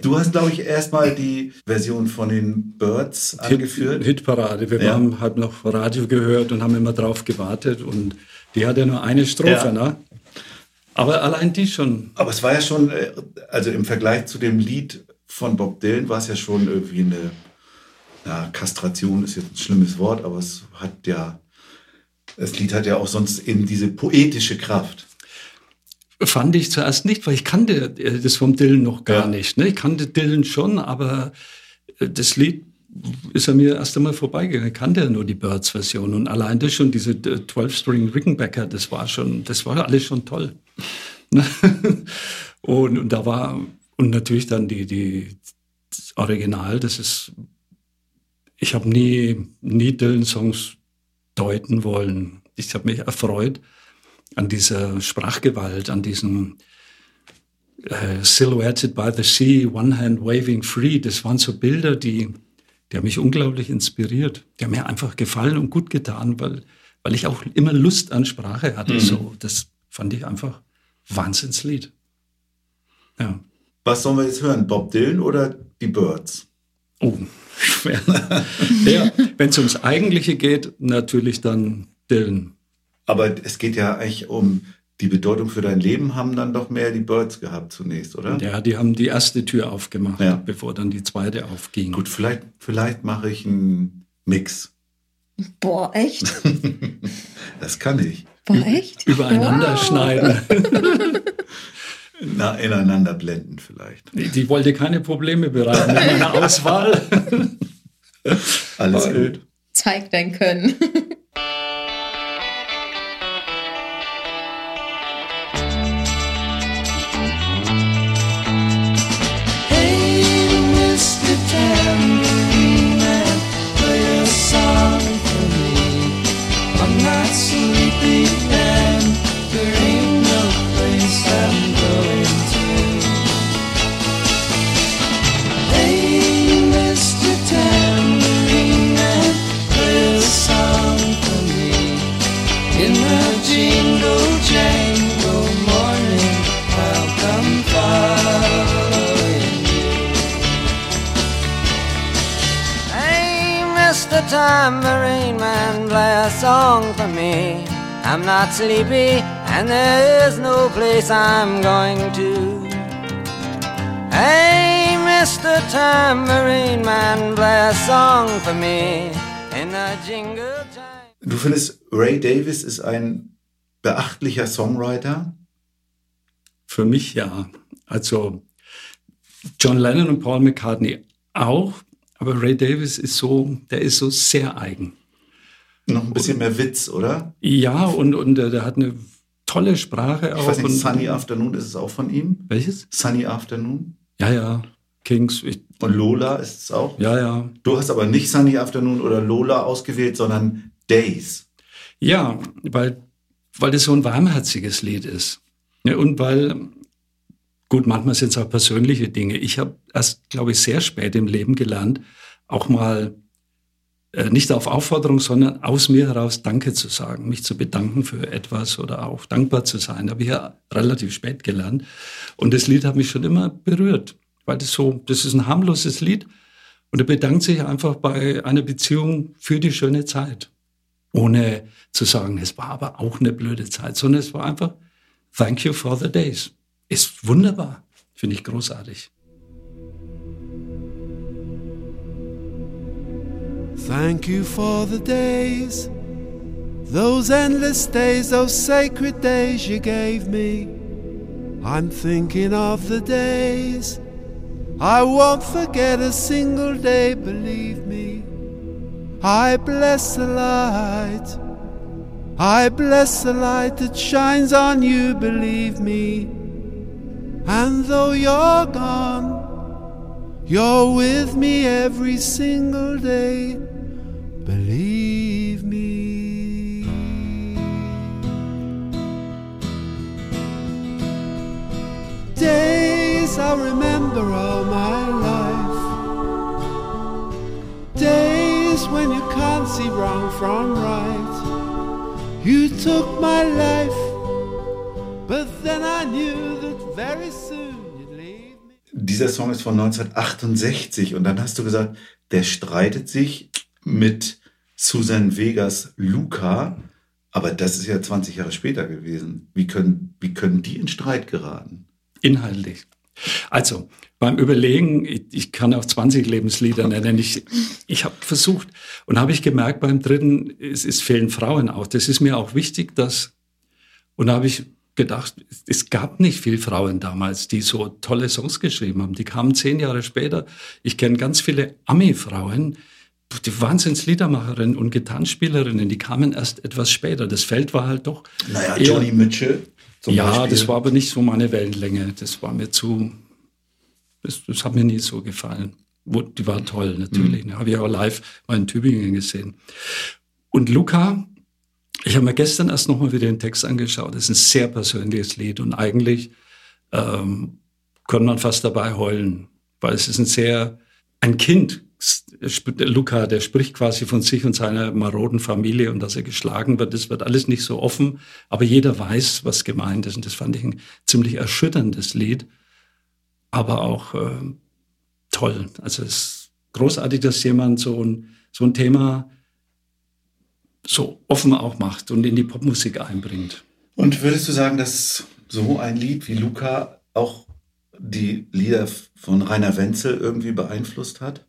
Du hast, glaube ich, erstmal die Version von den Birds angeführt. Hitparade. Wir Ja. haben halt noch Radio gehört und haben immer drauf gewartet und die hatte nur eine Strophe, Ja. ne? Aber allein die schon. Aber es war ja schon, äh, also im Vergleich zu dem Lied von Bob Dylan war es ja schon irgendwie eine, ja, Kastration ist jetzt ein schlimmes Wort, aber es hat ja, das Lied hat ja auch sonst eben diese poetische Kraft. Fand ich zuerst nicht, weil ich kannte äh, das vom Dylan noch gar Ja. nicht. Ne? Ich kannte Dylan schon, aber äh, das Lied ist an mir erst einmal vorbeigegangen. Ich kannte ja nur die Birds-Version und allein das schon, diese äh, 12-String Rickenbacker, das war schon, das war alles schon toll. Und, und da war, und natürlich dann die, die das Original, das ist, ich habe nie, nie Dylan-Songs deuten wollen. Ich habe mich erfreut an dieser Sprachgewalt, an diesem äh, Silhouetted by the Sea, One Hand Waving Free. Das waren so Bilder, die, die haben mich unglaublich inspiriert. Die haben mir einfach gefallen und gut getan, weil, weil ich auch immer Lust an Sprache hatte. So, das fand ich einfach Wahnsinnslied. Ja. Was sollen wir jetzt hören? Bob Dylan oder die Birds? Oh, schwer. ja, wenn es ums Eigentliche geht, natürlich dann Dylan. Aber es geht ja eigentlich um die Bedeutung für dein Leben, haben dann doch mehr die Birds gehabt zunächst, oder? Ja, die haben die erste Tür aufgemacht, Ja. bevor dann die zweite aufging. Gut, vielleicht, vielleicht mache ich einen Mix. Boah, echt? Das kann ich. Boah, echt? Übereinander Wow. schneiden. Na, ineinander blenden vielleicht. Die wollte keine Probleme bereiten mit meiner Auswahl. Alles gut. Zeig dein Können. Tambourine man, play a song for me. I'm not sleepy, and there is no place I'm going to. Hey, Mr. Tambourine Man, play a song for me in the jingle time. Du findest, Ray Davis ist ein beachtlicher Songwriter? Für mich ja. Also John Lennon und Paul McCartney auch, aber Ray Davis ist so, der ist so sehr eigen. Noch ein bisschen mehr Witz, oder? Ja, und, und äh, der hat eine tolle Sprache auch. Ich weiß nicht, und, Sunny Afternoon ist es auch von ihm? Welches? Sunny Afternoon? Ja, ja. Kings. Ich, Und Lola ist es auch? ja, ja. Du hast aber nicht Sunny Afternoon oder Lola ausgewählt, sondern Days. Ja, weil, weil das so ein warmherziges Lied ist. Ja, und weil, gut, manchmal sind es auch persönliche Dinge. Ich habe erst, glaube ich, sehr spät im Leben gelernt, auch mal äh, nicht auf Aufforderung, sondern aus mir heraus Danke zu sagen, mich zu bedanken für etwas oder auch dankbar zu sein. Habe ich ja relativ spät gelernt. Und das Lied hat mich schon immer berührt, weil das so, das ist ein harmloses Lied. Und er bedankt sich einfach bei einer Beziehung für die schöne Zeit ohne zu sagen, es war aber auch eine blöde Zeit, sondern es war einfach Thank you for the days. Ist wunderbar, finde ich großartig. Thank you for the days, those endless days, those sacred days you gave me. I'm thinking of the days I won't forget a single day, believe me. I bless the light, I bless the light that shines on you, believe me. And though you're gone, you're with me every single day. Believe me. Days I remember all my life. Days when you can't see wrong from right. You took my life, but then I knew that very soon you'd leave me. Dieser Song ist von 1968 und dann hast du gesagt, der streitet sich mit Susan Vegas Luca, aber das ist ja 20 Jahre später gewesen. Wie können, wie können die in Streit geraten? Inhaltlich. Also, beim Überlegen, ich, ich kann auch 20 Lebenslieder nennen. Ich, ich habe versucht und habe ich gemerkt beim dritten, es, es fehlen Frauen auch. Das ist mir auch wichtig, dass, und da habe ich gedacht, es gab nicht viel Frauen damals, die so tolle Songs geschrieben haben. Die kamen zehn Jahre später. Ich kenne ganz viele Ami-Frauen, die Wahnsinnsliedermacherinnen und Gitarrenspielerinnen, die kamen erst etwas später. Das Feld war halt doch. Naja, Johnny Mitchell. Zum ja, Beispiel. das war aber nicht so meine Wellenlänge. Das war mir zu, das, das hat mir nie so gefallen. Die war toll, natürlich. Ne, Habe ich auch live mal in Tübingen gesehen. Und Luca, ich habe mir gestern erst nochmal wieder den Text angeschaut. Das ist ein sehr persönliches Lied und eigentlich ähm, kann man fast dabei heulen, weil es ist ein sehr, ein Kind, Luca, der spricht quasi von sich und seiner maroden Familie und dass er geschlagen wird. Das wird alles nicht so offen, aber jeder weiß, was gemeint ist. Und das fand ich ein ziemlich erschütterndes Lied, aber auch äh, toll. Also es ist großartig, dass jemand so ein, so ein Thema so offen auch macht und in die Popmusik einbringt. Und würdest du sagen, dass so ein Lied wie Luca auch die Lieder von Rainer Wenzel irgendwie beeinflusst hat?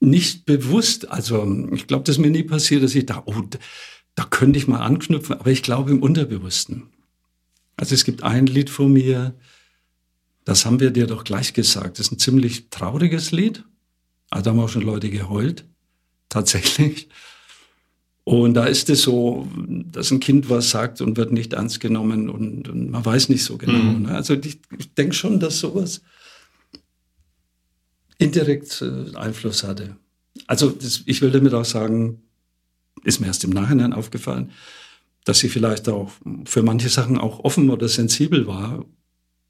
nicht bewusst, also ich glaube, das ist mir nie passiert, dass ich da, oh, da, könnte ich mal anknüpfen, aber ich glaube im Unterbewussten. Also es gibt ein Lied von mir, das haben wir dir doch gleich gesagt, das ist ein ziemlich trauriges Lied. Also da haben auch schon Leute geheult, tatsächlich. Und da ist es so, dass ein Kind was sagt und wird nicht ernst genommen und, und man weiß nicht so genau. Mhm. Ne? Also ich, ich denke schon, dass sowas indirekt äh, Einfluss hatte. Also das, ich will damit auch sagen, ist mir erst im Nachhinein aufgefallen, dass ich vielleicht auch für manche Sachen auch offen oder sensibel war,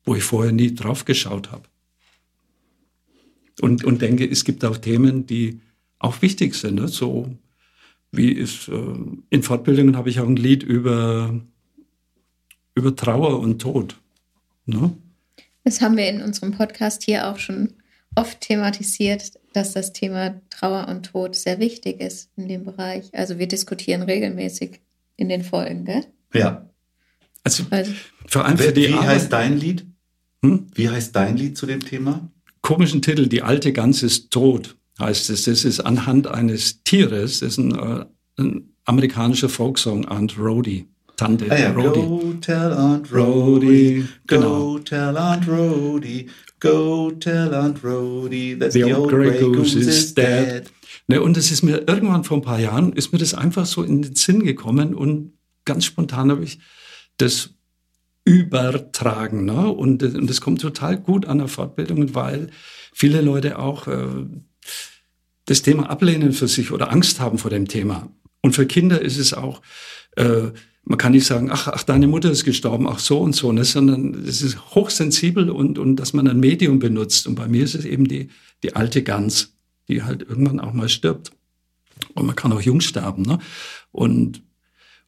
wo ich vorher nie drauf geschaut habe. Und, und denke, es gibt auch Themen, die auch wichtig sind. Ne? So wie ist, äh, in Fortbildungen habe ich auch ein Lied über, über Trauer und Tod. Ne? Das haben wir in unserem Podcast hier auch schon oft thematisiert, dass das Thema Trauer und Tod sehr wichtig ist in dem Bereich. Also wir diskutieren regelmäßig in den Folgen, gell? Ja. Also Also, vor allem für die wie Arbeit- heißt dein Lied? Hm? Wie heißt dein Lied zu dem Thema? komischen Titel, Die alte Gans ist tot, heißt es. Das ist anhand eines Tieres, das ist ein, äh, ein amerikanischer Folksong, Aunt Rhody, Tante Ah ja, Rhody. Go tell Aunt Rhody, Rhody, go genau. tell Aunt Rhody, go tell Aunt Rhody that The old grey goose is dead. Ne, und es ist mir irgendwann vor ein paar Jahren, ist mir das einfach so in den Sinn gekommen und ganz spontan habe ich das übertragen. Ne? Und, und das kommt total gut an der Fortbildung, weil viele Leute auch äh, das Thema ablehnen für sich oder Angst haben vor dem Thema. Und für Kinder ist es auch, äh, man kann nicht sagen, ach, ach, deine Mutter ist gestorben, ach so und so, ne? sondern es ist hochsensibel und, und dass man ein Medium benutzt. Und bei mir ist es eben die, die alte Gans, die halt irgendwann auch mal stirbt. Und man kann auch jung sterben. Ne? Und,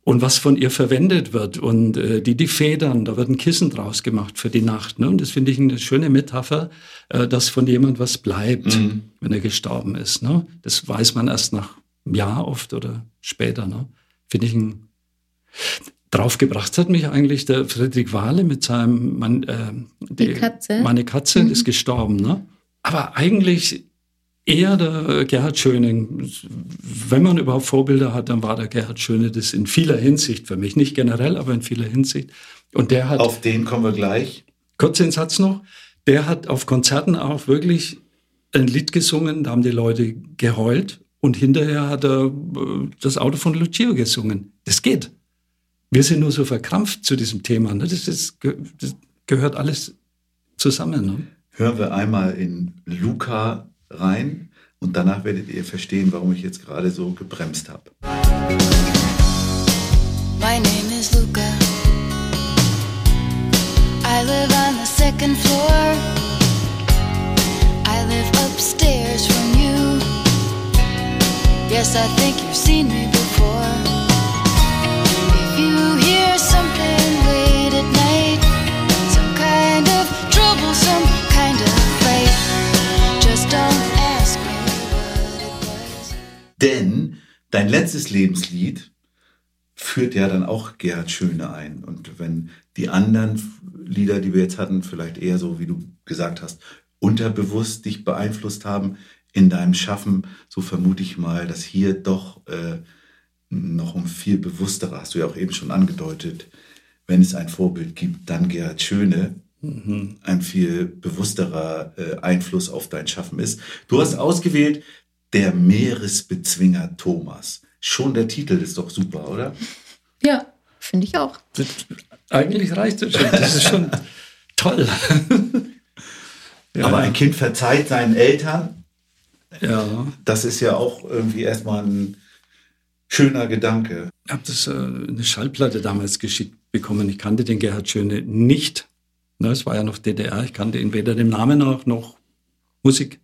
und was von ihr verwendet wird und äh, die, die Federn, da wird ein Kissen draus gemacht für die Nacht. Ne? Und das finde ich eine schöne Metapher, äh, dass von jemand was bleibt, wenn er gestorben ist. Ne? Das weiß man erst nach einem Jahr oft oder später. Ne? Finde ich ein Draufgebracht hat mich eigentlich der Friedrich Wahle mit seinem, mein, äh, Die Katze? Meine Katze ist gestorben, ne? Aber eigentlich eher der Gerhard Schöning. Wenn man überhaupt Vorbilder hat, dann war der Gerhard Schöne das in vieler Hinsicht für mich. Nicht generell, aber in vieler Hinsicht. Und der hat, Auf den kommen wir gleich. kurz den Satz noch, der hat auf Konzerten auch wirklich ein Lied gesungen, da haben die Leute geheult und hinterher hat er äh, das Auto von Lucio gesungen. Das geht. Wir sind nur so verkrampft zu diesem Thema. Ne? Das, ist, das gehört alles zusammen. Ne? Hören wir einmal in Luca rein und danach werdet ihr verstehen, warum ich jetzt gerade so gebremst habe. My name is Luca. I live on the second floor. I live upstairs from you. Yes, I think you've seen me before. Denn dein letztes Lebenslied führt ja dann auch Gerhard Schöne ein. Und wenn die anderen Lieder, die wir jetzt hatten, vielleicht eher so, wie du gesagt hast, unterbewusst dich beeinflusst haben in deinem Schaffen, so vermute ich mal, dass hier doch äh, noch um viel bewussterer, hast du ja auch eben schon angedeutet, wenn es ein Vorbild gibt, dann Gerhard Schöne, ein viel bewussterer äh, Einfluss auf dein Schaffen ist. Du hast ausgewählt, der Meeresbezwinger Thomas. Schon der Titel ist doch super, oder? ja, finde ich auch. Das, eigentlich reicht es schon. Das ist schon toll. ja, Aber ein Kind verzeiht seinen Eltern, ja. das ist ja auch irgendwie erstmal ein schöner Gedanke. Ich habe das äh, eine Schallplatte damals geschickt bekommen. Ich kannte den Gerhard Schöne nicht. Ne, es war ja noch DDR. Ich kannte ihn weder dem Namen noch, noch Musik.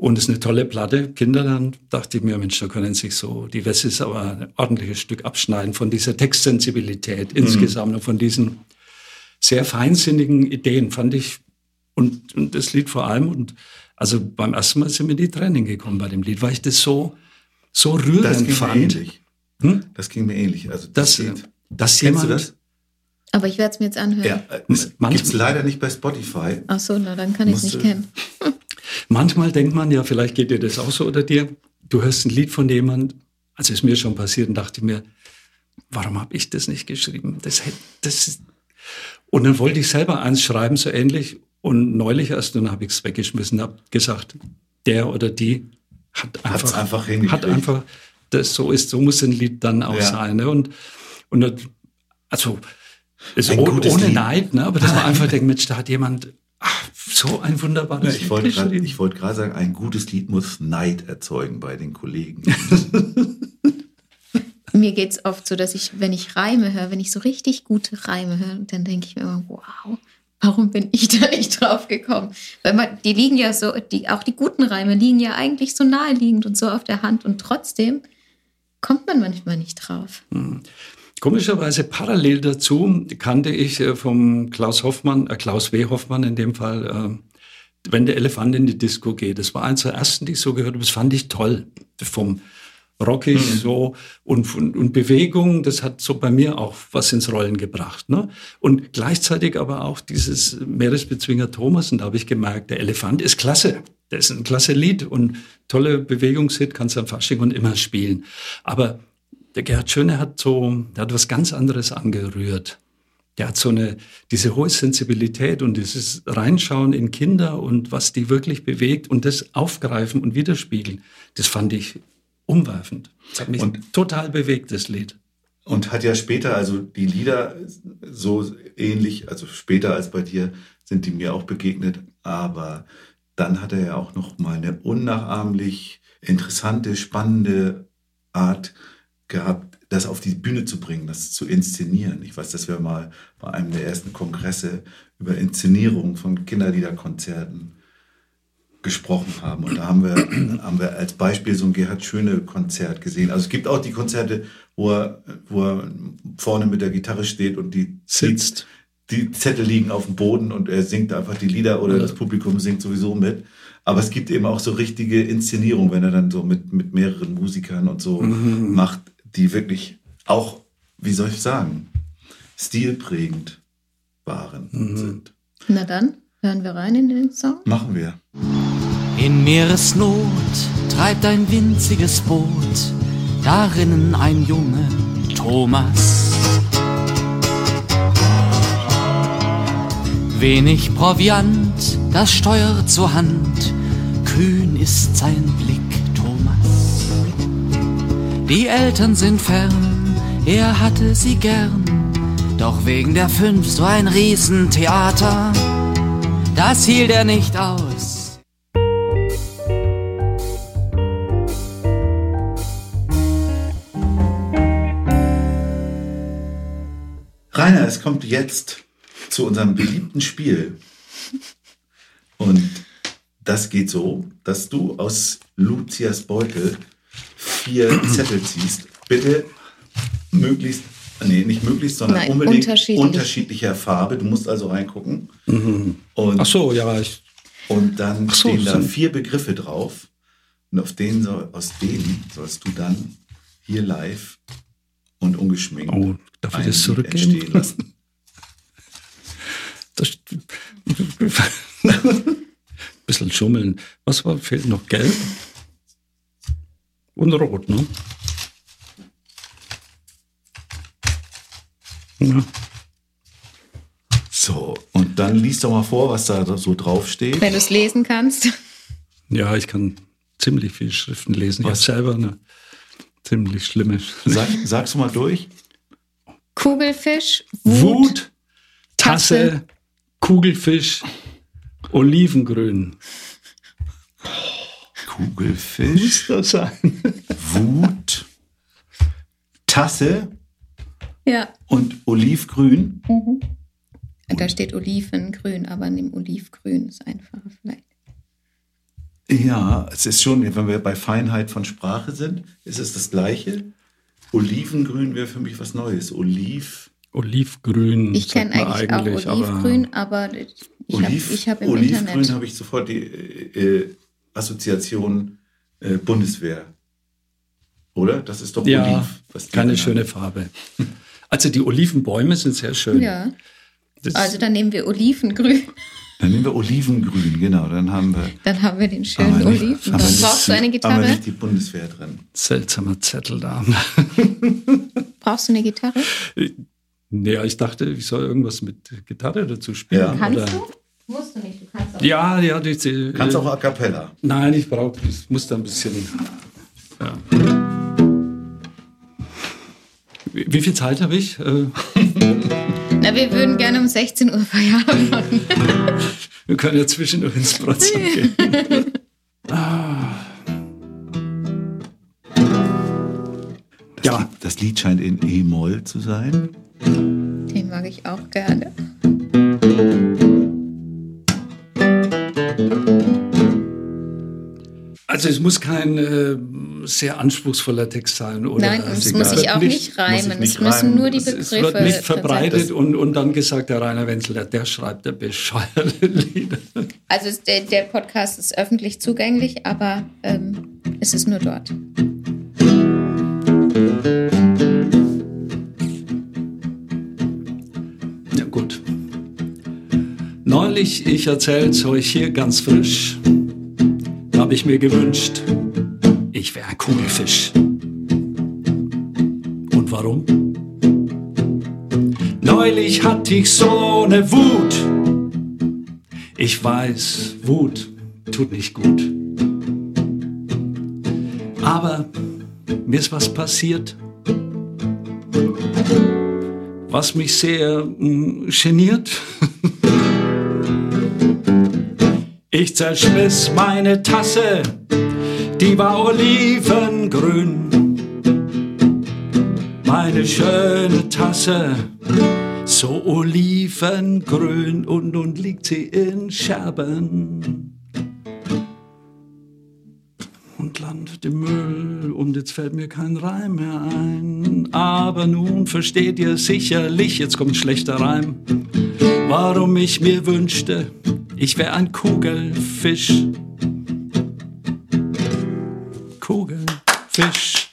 Und es ist eine tolle Platte. Kinder, dann dachte ich mir, Mensch, da können sich so die Wessis aber ein ordentliches Stück abschneiden von dieser Textsensibilität insgesamt und von diesen sehr feinsinnigen Ideen, fand ich. Und, und das Lied vor allem. Und also beim ersten Mal sind mir die Tränen gekommen bei dem Lied, weil ich das so, so rührend Das ging mir fand. ähnlich. Hm? Das ging mir ähnlich. Also das äh, geht. dass Kennst jemand, du das? Aber ich werde es mir jetzt anhören. Ja, äh, manchmal- gibt's leider nicht bei Spotify. Ach so, na dann kann ich es nicht du- kennen. manchmal denkt man ja, vielleicht geht dir das auch so oder dir, du hörst ein Lied von jemand, also ist mir schon passiert und dachte mir, warum habe ich das nicht geschrieben? Das, das und dann wollte ich selber eins schreiben, so ähnlich. Und neulich erst, dann habe ich es weggeschmissen, habe gesagt, der oder die hat Hat's einfach, einfach hat einfach, das so ist, so muss ein Lied dann auch Ja. sein. Ne? Und, und das- also ist oh- ohne Lied. Neid, ne? aber dass man einfach denkt, Mensch, da hat jemand ach, so ein wunderbares Ich wollte gerade geschrieben. ich wollte gerade sagen, ein gutes Lied muss Neid erzeugen bei den Kollegen. Mir geht es oft so, dass ich, wenn ich Reime höre, wenn ich so richtig gute Reime höre, dann denke ich mir immer, wow, warum bin ich da nicht drauf gekommen? Weil man, die liegen ja so, die, auch die guten Reime liegen ja eigentlich so naheliegend und so auf der Hand und trotzdem kommt man manchmal nicht drauf. Komischerweise parallel dazu kannte ich äh, vom Klaus Hoffmann, äh, Klaus W. Hoffmann in dem Fall, äh, wenn der Elefant in die Disco geht. Das war eins der ersten, die ich so gehört habe. Das fand ich toll. Vom rockig Mhm. so und, und, und Bewegung, das hat so bei mir auch was ins Rollen gebracht. Ne? Und gleichzeitig aber auch dieses Meeresbezwinger Thomas. Und da habe ich gemerkt, der Elefant ist klasse. Der ist ein klasse Lied und tolle Bewegungshit, kannst du am Fasching und immer spielen. Aber der Gerhard Schöne hat so, der hat was ganz anderes angerührt. Der hat so eine, diese hohe Sensibilität und dieses Reinschauen in Kinder und was die wirklich bewegt und das aufgreifen und widerspiegeln. Das fand ich umwerfend. Das hat mich Und- total bewegt, das Lied. Und hat ja später, also die Lieder so ähnlich, also später als bei dir, sind die mir auch begegnet. Aber dann hat er ja auch noch mal eine unnachahmlich interessante, spannende Art gehabt, das auf die Bühne zu bringen, das zu inszenieren. Ich weiß, dass wir mal bei einem der ersten Kongresse über Inszenierung von Kinderliederkonzerten gesprochen haben. Und da haben wir, haben wir als Beispiel so ein Gerhard Schöne Konzert gesehen. Also es gibt auch die Konzerte, wo er, wo er vorne mit der Gitarre steht und die Sitzt. Die Zettel liegen auf dem Boden und er singt einfach die Lieder oder das Publikum singt sowieso mit. Aber es gibt eben auch so richtige Inszenierung, wenn er dann so mit, mit mehreren Musikern und so macht, die wirklich auch, wie soll ich sagen, stilprägend waren und sind. Na dann, hören wir rein in den Song. Machen wir. In Meeresnot treibt ein winziges Boot, darinnen ein Junge, Thomas. Wenig Proviant, das Steuer zur Hand, kühn ist sein Blick. Die Eltern sind fern, er hatte sie gern, doch wegen der fünf so ein Riesentheater, das hielt er nicht aus. Rainer, es kommt jetzt zu unserem beliebten Spiel. Und das geht so, dass du aus Lucias Beutel vier Zettel ziehst. Bitte möglichst, nee, nicht möglichst, sondern Nein, unbedingt unterschiedlich. unterschiedlicher Farbe. Du musst also reingucken. Und, Ach so, ja, ich, und dann so, stehen da so. vier Begriffe drauf. Und auf denen soll, aus denen sollst du dann hier live und ungeschminkt Oh, darf ich das Lied zurückgeben? entstehen lassen. das, bisschen schummeln. Was war, fehlt noch? Gelb? Und rot, ne? Ja. So, und dann liest doch mal vor, was da so draufsteht. Wenn du es lesen kannst. ja, ich kann ziemlich viel Schriften lesen. Ich habe Was? selber eine ziemlich schlimme Sag, sagst du mal durch? Kugelfisch, Wut, Wut, Tasse. Tasse, Kugelfisch, Olivengrün. Kugelfisch, das sein? Wut, Tasse Ja. und Olivgrün. Da steht Olivengrün, aber nimm Olivgrün ist einfacher vielleicht. Ja, es ist schon, wenn wir bei Feinheit von Sprache sind, ist es das Gleiche. Olivengrün wäre für mich was Neues. Oliv, Olivgrün. Ich kenne man eigentlich, auch Olivgrün, aber, ich habe hab im Olivgrün Internet. habe ich sofort die äh, äh, Assoziation äh, Bundeswehr. Oder? Das ist doch Ja, Oliv. was keine schöne Farbe. Also die Olivenbäume sind sehr schön. Ja, Das, also dann nehmen wir Olivengrün. Dann nehmen wir Olivengrün, genau. Dann haben wir. Dann haben wir den schönen wir nicht- Oliven. wir Dann nicht- brauchst du eine Haben wir Gitarre? nicht die Bundeswehr drin. seltsamer Zettel da. Brauchst du eine Gitarre? ja, ich dachte, ich soll irgendwas mit Gitarre dazu spielen. Ja. Kannst oder- du? Musst du nicht, kannst. Ja, ja. Die, die, Kannst auch a cappella. Nein, ich brauche, ich muss da ein bisschen. Ja. Wie, wie viel Zeit habe ich? Äh, Na, wir würden gerne um 16 Uhr Feierabend machen. wir können ja zwischendurch ins Prozent gehen. Das, Ja. Lied, das Lied scheint in E-Moll zu sein. Den mag ich auch gerne. Also es muss kein äh, sehr anspruchsvoller Text sein. Oder Nein, es egal. muss sich auch Nicht- nicht reimen. nicht Es müssen reimen. nur die Es, Begriffe. es wird nicht verbreitet und, und dann gesagt, der Rainer Wenzel, der schreibt der bescheuerte Lieder. Also der, der Podcast ist öffentlich zugänglich, aber ähm, es ist nur dort. Neulich, ich erzähl's euch hier ganz frisch, habe ich mir gewünscht, ich wäre ein Kugelfisch. Und warum? Neulich hatte ich so ne Wut. Ich weiß, Wut tut nicht gut. Aber mir ist was passiert, was mich sehr mm, geniert. Ich zerschmiss meine Tasse, die war olivengrün. Meine schöne Tasse, so olivengrün und nun liegt sie in Scherben und landet im Müll und jetzt fällt mir kein Reim mehr ein. Aber nun versteht ihr sicherlich, jetzt kommt ein schlechter Reim, warum ich mir wünschte, ich wäre ein Kugelfisch. Kugelfisch.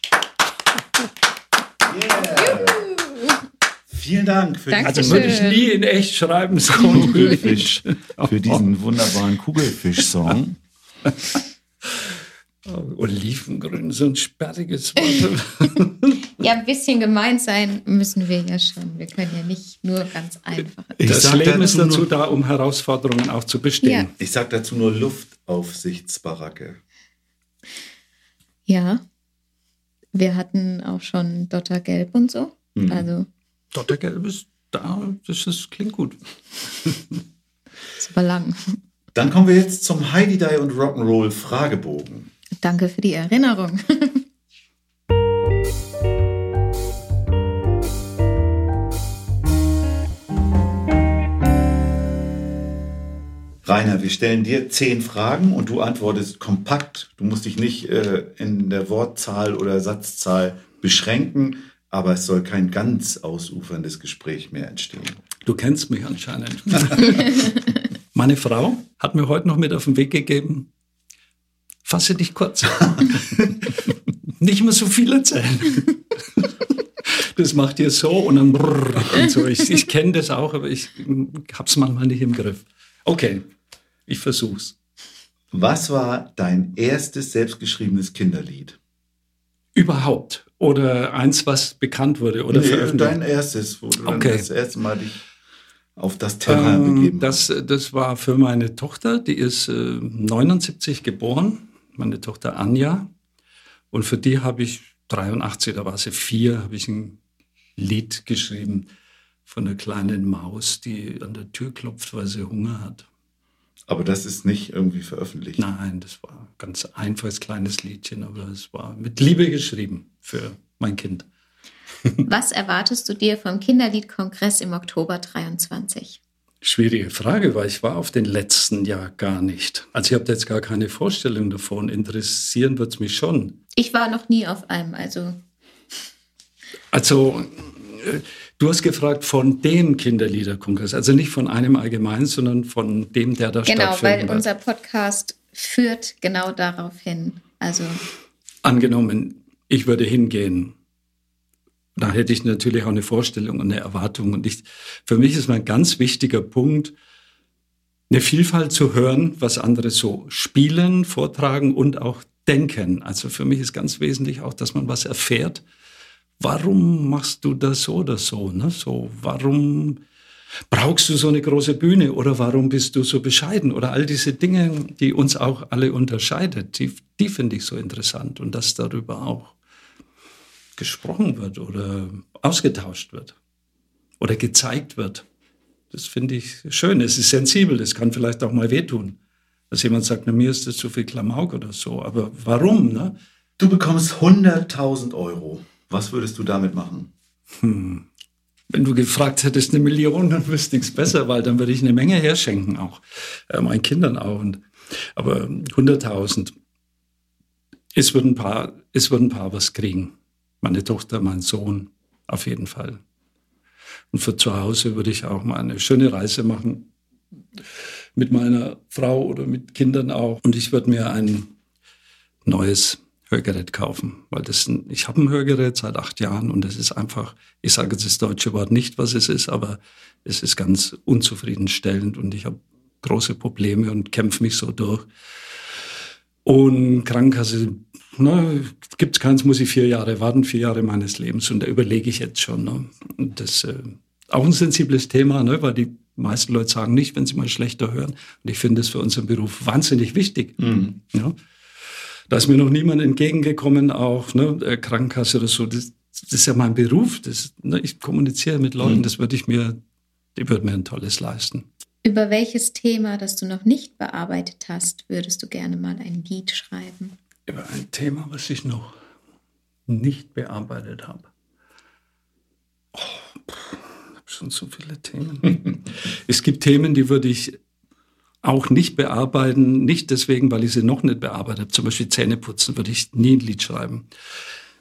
Vielen Dank für, Danke. Also würde ich nie in echt schreiben sollen. Kugelfisch, für diesen wunderbaren Kugelfisch-Song. Olivengrün, so ein sperriges Wort. Ja, ein bisschen gemeint sein müssen wir ja schon. Wir können ja nicht nur ganz einfach. Ich das Leben ist dazu da, um Herausforderungen auch zu bestehen. Ja. Ich sag dazu nur Luftaufsichtsbaracke. Ja, wir hatten auch schon Dottergelb und so. Mhm. Also Dottergelb ist da, das ist, klingt gut. es war lang. Dann kommen wir jetzt zum Heidi Die und Rock'n'Roll Fragebogen. Danke für die Erinnerung. Rainer, wir stellen dir zehn Fragen und du antwortest kompakt. Du musst dich nicht äh, in der Wortzahl oder Satzzahl beschränken, aber es soll kein ganz ausuferndes Gespräch mehr entstehen. Du kennst mich anscheinend. Meine Frau hat mir heute noch mit auf den Weg gegeben, fasse dich kurz. Nicht mehr so viel erzählen. Das macht ihr so und dann brrr und so. Ich, ich kenne das auch, aber ich hab's manchmal nicht im Griff. Okay, ich versuch's. Was war dein erstes selbstgeschriebenes Kinderlied? Überhaupt. Oder eins, was bekannt wurde oder Nee, veröffentlicht. dein erstes, wo du Okay. das erste Mal dich auf das Terrain Ähm, begeben das, das war für meine Tochter, die ist äh, 79 geboren, meine Tochter Anja. Und für die habe ich 83, da war sie vier, habe ich ein Lied geschrieben von einer kleinen Maus, die an der Tür klopft, weil sie Hunger hat. Aber das ist nicht irgendwie veröffentlicht. Nein, das war ein ganz einfaches kleines Liedchen, aber es war mit Liebe geschrieben für mein Kind. Was erwartest du dir vom Kinderliedkongress im Oktober 23? Schwierige Frage, weil ich war auf den letzten Jahr gar nicht. Also ich habe jetzt gar keine Vorstellung davon. Interessieren wird es mich schon. Ich war noch nie auf einem, also Also äh, du hast gefragt von dem Kinderliederkongress, also nicht von einem allgemein, sondern von dem, der da genau, weil stattfindet. unser Podcast führt genau darauf hin. Also Angenommen, ich würde hingehen, da hätte ich natürlich auch eine Vorstellung und eine Erwartung. Und ich, für mich ist mein ganz wichtiger Punkt, eine Vielfalt zu hören, was andere so spielen, vortragen und auch denken. Also für mich ist ganz wesentlich auch, dass man was erfährt. Warum machst du das so oder so? Ne? So, warum brauchst du so eine große Bühne oder warum bist du so bescheiden? Oder all diese Dinge, die uns auch alle unterscheidet, die, die finde ich so interessant und dass darüber auch gesprochen wird oder ausgetauscht wird oder gezeigt wird. Das finde ich schön. Es ist sensibel. Es kann vielleicht auch mal wehtun, dass jemand sagt, na, mir ist das zu viel Klamauk oder so. Aber warum? Ne? Du bekommst 100.000 Euro. Was würdest du damit machen? Hm. Wenn du gefragt hättest, eine Million, dann wüsste ich es besser, weil dann würde ich eine Menge herschenken, auch äh, meinen Kindern auch. Und, aber 100.000. Es würden ein paar, es würden ein paar was kriegen. Meine Tochter, mein Sohn, auf jeden Fall. Und für zu Hause würde ich auch mal eine schöne Reise machen. Mit meiner Frau oder mit Kindern auch. Und ich würde mir ein neues Hörgerät kaufen, weil das ich habe ein Hörgerät seit acht Jahren und es ist einfach, ich sage jetzt das deutsche Wort nicht, was es ist, aber es ist ganz unzufriedenstellend und ich habe große Probleme und kämpfe mich so durch. Und Krankenkasse, ne, gibt es keins, muss ich vier Jahre warten, vier Jahre meines Lebens und da überlege ich jetzt schon. Ne? Und das äh, auch ein sensibles Thema, ne, weil die meisten Leute sagen nicht, wenn sie mal schlechter hören. Und ich finde es für unseren Beruf wahnsinnig wichtig. Mhm. Ja. Da ist mir noch niemand entgegengekommen, auch ne, äh, Krankenkasse oder so. Das, das ist ja mein Beruf. Das, ne, ich kommuniziere mit Leuten. Mhm. Das würde ich mir, die würde mir ein tolles leisten. Über welches Thema, das du noch nicht bearbeitet hast, würdest du gerne mal ein Lied schreiben? Über ein Thema, was ich noch nicht bearbeitet habe. Oh, ich habe schon so viele Themen. es gibt Themen, die würde ich auch nicht bearbeiten, nicht deswegen, weil ich sie noch nicht bearbeitet habe. Zum Beispiel Zähneputzen würde ich nie ein Lied schreiben.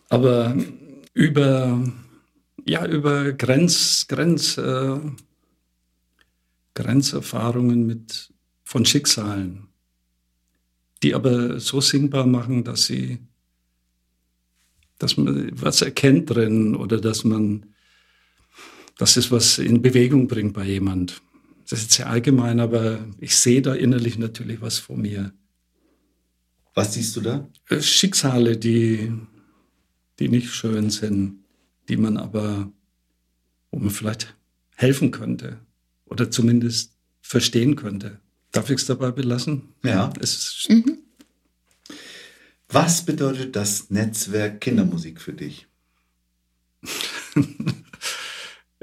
Aber über, ja, über Grenz, Grenz, äh, Grenzerfahrungen mit, von Schicksalen, die aber so singbar machen, dass sie, dass man was erkennt drin oder dass man, dass es was in Bewegung bringt bei jemand. Das ist sehr allgemein, aber ich sehe da innerlich natürlich was vor mir. Was siehst du da? Äh, Schicksale, die, die nicht schön sind, die man aber, wo man vielleicht helfen könnte oder zumindest verstehen könnte. Darf ich es dabei belassen? Ja. Es ist, Was bedeutet das Netzwerk Kindermusik für dich?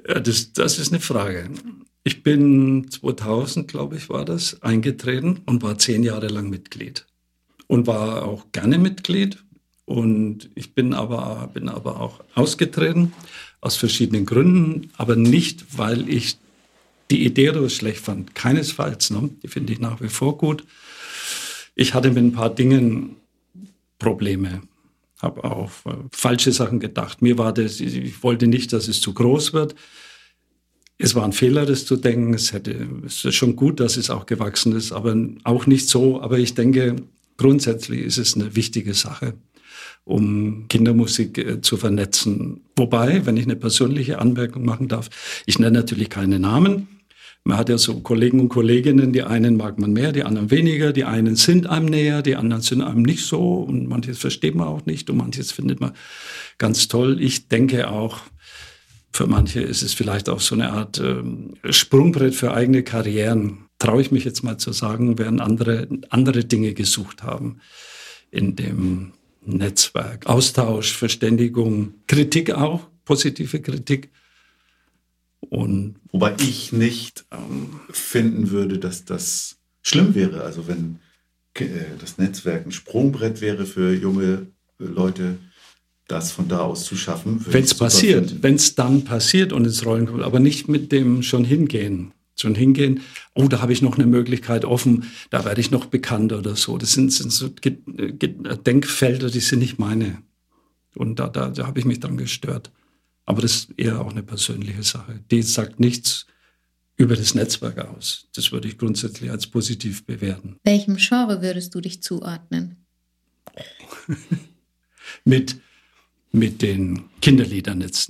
ja, das, das ist eine Frage. Ich bin 2000, glaube ich, war das, eingetreten und war zehn Jahre lang Mitglied. Und war auch gerne Mitglied. Und ich bin aber, bin aber auch ausgetreten, aus verschiedenen Gründen, aber nicht, weil ich die oder schlecht fand. Keinesfalls. Ne? Die finde ich nach wie vor gut. Ich hatte mit ein paar Dingen Probleme. Habe auch äh, falsche Sachen gedacht. Mir war das, ich wollte nicht, dass es zu groß wird. Es war ein Fehler, das zu denken. Es, hätte, es ist schon gut, dass es auch gewachsen ist, aber auch nicht so. Aber ich denke, grundsätzlich ist es eine wichtige Sache, um Kindermusik äh, zu vernetzen. Wobei, wenn ich eine persönliche Anmerkung machen darf, ich nenne natürlich keine Namen. Man hat ja so Kollegen und Kolleginnen, die einen mag man mehr, die anderen weniger, die einen sind einem näher, die anderen sind einem nicht so und manches versteht man auch nicht und manches findet man ganz toll. Ich denke auch, für manche ist es vielleicht auch so eine Art ähm, Sprungbrett für eigene Karrieren. Traue ich mich jetzt mal zu sagen, während andere andere Dinge gesucht haben in dem Netzwerk. Austausch, Verständigung, Kritik auch, positive Kritik. Und Wobei ich nicht ähm, finden würde, dass das schlimm wäre. Also wenn äh, das Netzwerk ein Sprungbrett wäre für junge äh, Leute, das von da aus zu schaffen. wenn es passiert, wenn es dann passiert und ins Rollen kommt, aber nicht mit dem schon hingehen. Schon hingehen, oh, da habe ich noch eine Möglichkeit offen, da werde ich noch bekannter oder so. Das sind, sind so Denkfelder, die sind nicht meine. Und da, da, da habe ich mich dran gestört. Aber das ist eher auch eine persönliche Sache. Die sagt nichts über das Netzwerk aus. Das würde ich grundsätzlich als positiv bewerten. Welchem Genre würdest du dich zuordnen? Mit, mit den Kinderliedern jetzt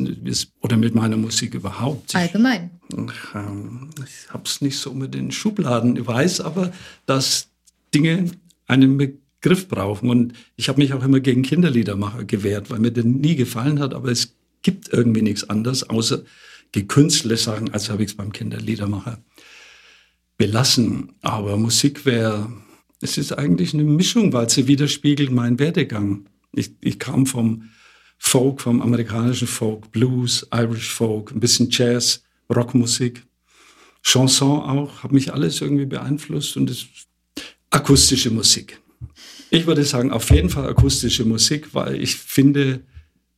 oder mit meiner Musik überhaupt. Allgemein. Ach, ähm, Ich habe es nicht so mit den Schubladen. Ich weiß aber, dass Dinge einen Begriff brauchen. Und ich habe mich auch immer gegen Kinderliedermacher gewehrt, weil mir der nie gefallen hat. Aber es gibt irgendwie nichts anderes, außer gekünstele Sachen, als habe ich es beim Kinderliedermacher belassen. Aber Musik wäre, es ist eigentlich eine Mischung, weil sie widerspiegelt meinen Werdegang. Ich, ich kam vom Folk, vom amerikanischen Folk, Blues, Irish Folk, ein bisschen Jazz, Rockmusik, Chanson auch, hat mich alles irgendwie beeinflusst und es akustische Musik. Ich würde sagen, auf jeden Fall akustische Musik, weil ich finde,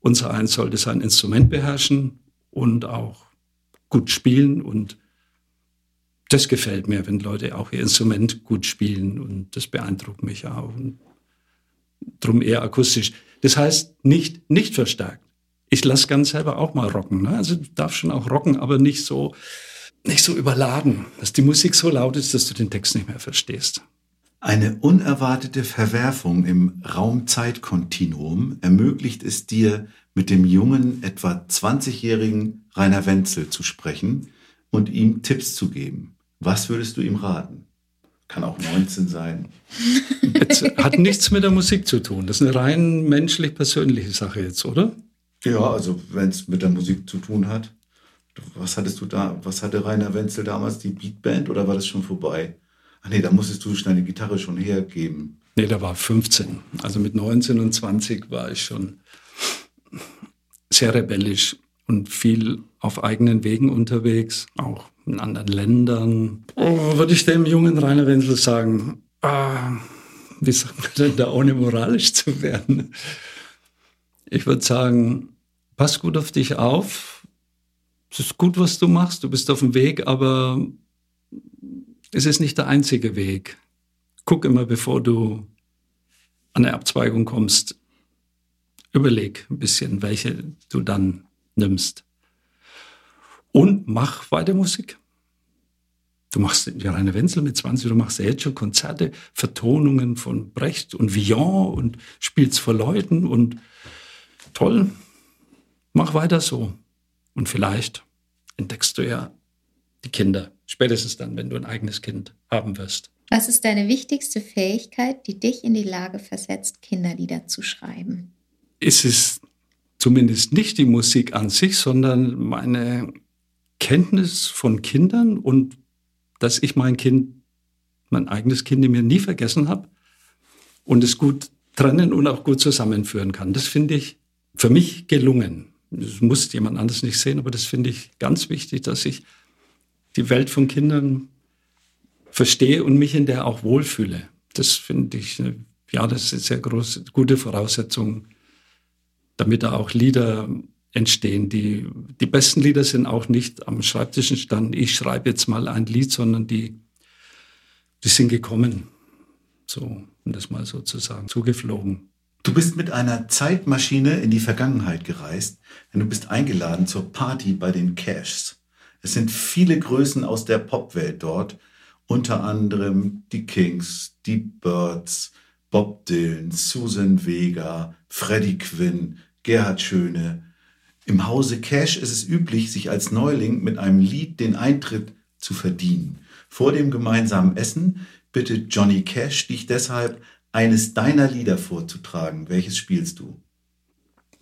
unser eins sollte sein Instrument beherrschen und auch gut spielen und das gefällt mir, wenn Leute auch ihr Instrument gut spielen und das beeindruckt mich auch. Und drum eher akustisch. Das heißt nicht, nicht verstärkt. Ich lasse ganz selber auch mal rocken. Ne? Also du darfst schon auch rocken, aber nicht so, nicht so überladen, dass die Musik so laut ist, dass du den Text nicht mehr verstehst. Eine unerwartete Verwerfung im Raum-Zeit-Kontinuum ermöglicht es dir, mit dem jungen, etwa 20-jährigen Rainer Wenzel zu sprechen und ihm Tipps zu geben. Was würdest du ihm raten? Kann auch 19 sein. Jetzt hat nichts mit der Musik zu tun. Das ist eine rein menschlich-persönliche Sache jetzt, oder? Ja, also wenn es mit der Musik zu tun hat. Was hattest du da, was hatte Rainer Wenzel damals, die Beatband oder war das schon vorbei? Ach nee, da musstest du deine Gitarre schon hergeben. Nee, da war 15. Also mit 19 und 20 war ich schon sehr rebellisch und viel auf eigenen Wegen unterwegs, auch in anderen Ländern. Oh, würde ich dem jungen Rainer Wenzel sagen, ah, wie sagt man denn da, ohne moralisch zu werden? Ich würde sagen, pass gut auf dich auf. Es ist gut, was du machst. Du bist auf dem Weg, aber es ist nicht der einzige Weg. Guck immer, bevor du an eine Abzweigung kommst, überleg ein bisschen, welche du dann nimmst. Und mach weiter Musik. Du machst ja Rainer Wenzel mit 20, du machst jetzt schon Konzerte, Vertonungen von Brecht und Villon und spielst vor Leuten und toll, mach weiter so. Und vielleicht entdeckst du ja die Kinder, spätestens dann, wenn du ein eigenes Kind haben wirst. Was ist deine wichtigste Fähigkeit, die dich in die Lage versetzt, Kinderlieder zu schreiben? Es ist zumindest nicht die Musik an sich, sondern meine Kenntnis von Kindern und dass ich mein Kind, mein eigenes Kind in mir nie vergessen habe und es gut trennen und auch gut zusammenführen kann. Das finde ich für mich gelungen. Das muss jemand anders nicht sehen, aber das finde ich ganz wichtig, dass ich die Welt von Kindern verstehe und mich in der auch wohlfühle. Das finde ich, ja, das ist eine sehr große, gute Voraussetzung, damit da auch Lieder entstehen. Die, die besten Lieder sind auch nicht am Schreibtisch entstanden, ich schreibe jetzt mal ein Lied, sondern die, die sind gekommen. So, um das mal sozusagen zugeflogen. Du bist mit einer Zeitmaschine in die Vergangenheit gereist, denn du bist eingeladen zur Party bei den Cashs. Es sind viele Größen aus der Popwelt dort, unter anderem die Kings, die Birds, Bob Dylan, Susan Vega, Freddie Quinn, Gerhard Schöne. Im Hause Cash ist es üblich, sich als Neuling mit einem Lied den Eintritt zu verdienen. Vor dem gemeinsamen Essen bittet Johnny Cash dich deshalb eines deiner Lieder vorzutragen. Welches spielst du?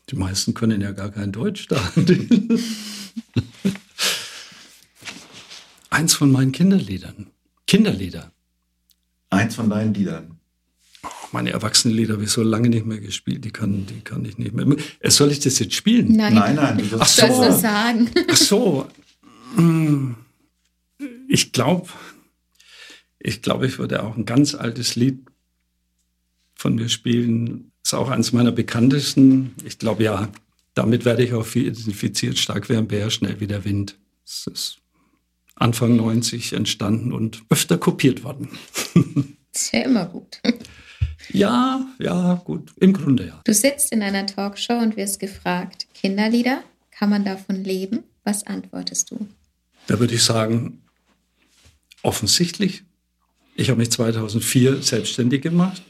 Die meisten können ja gar kein Deutsch da. Eins von meinen Kinderliedern. Kinderlieder. Eins von deinen Liedern. Oh, meine Erwachsenenlieder habe ich so lange nicht mehr gespielt, die kann, die kann ich nicht mehr. Äh, soll ich das jetzt spielen? Nein. Nein, nein. Du Ach wirst so. Du sagen? Ach so. Hm. Ich glaube, ich glaube, ich würde auch ein ganz altes Lied von mir spielen. Ist auch eines meiner bekanntesten. Ich glaube, ja, damit werde ich auch viel identifiziert. Stark wie ein Bär, schnell wie der Wind. Es ist Anfang 90 entstanden und öfter kopiert worden. Ist ja immer gut. Ja, ja, gut. Im Grunde ja. Du sitzt in einer Talkshow und wirst gefragt, Kinderlieder, kann man davon leben? Was antwortest du? Da würde ich sagen, offensichtlich. Ich habe mich 2004 selbstständig gemacht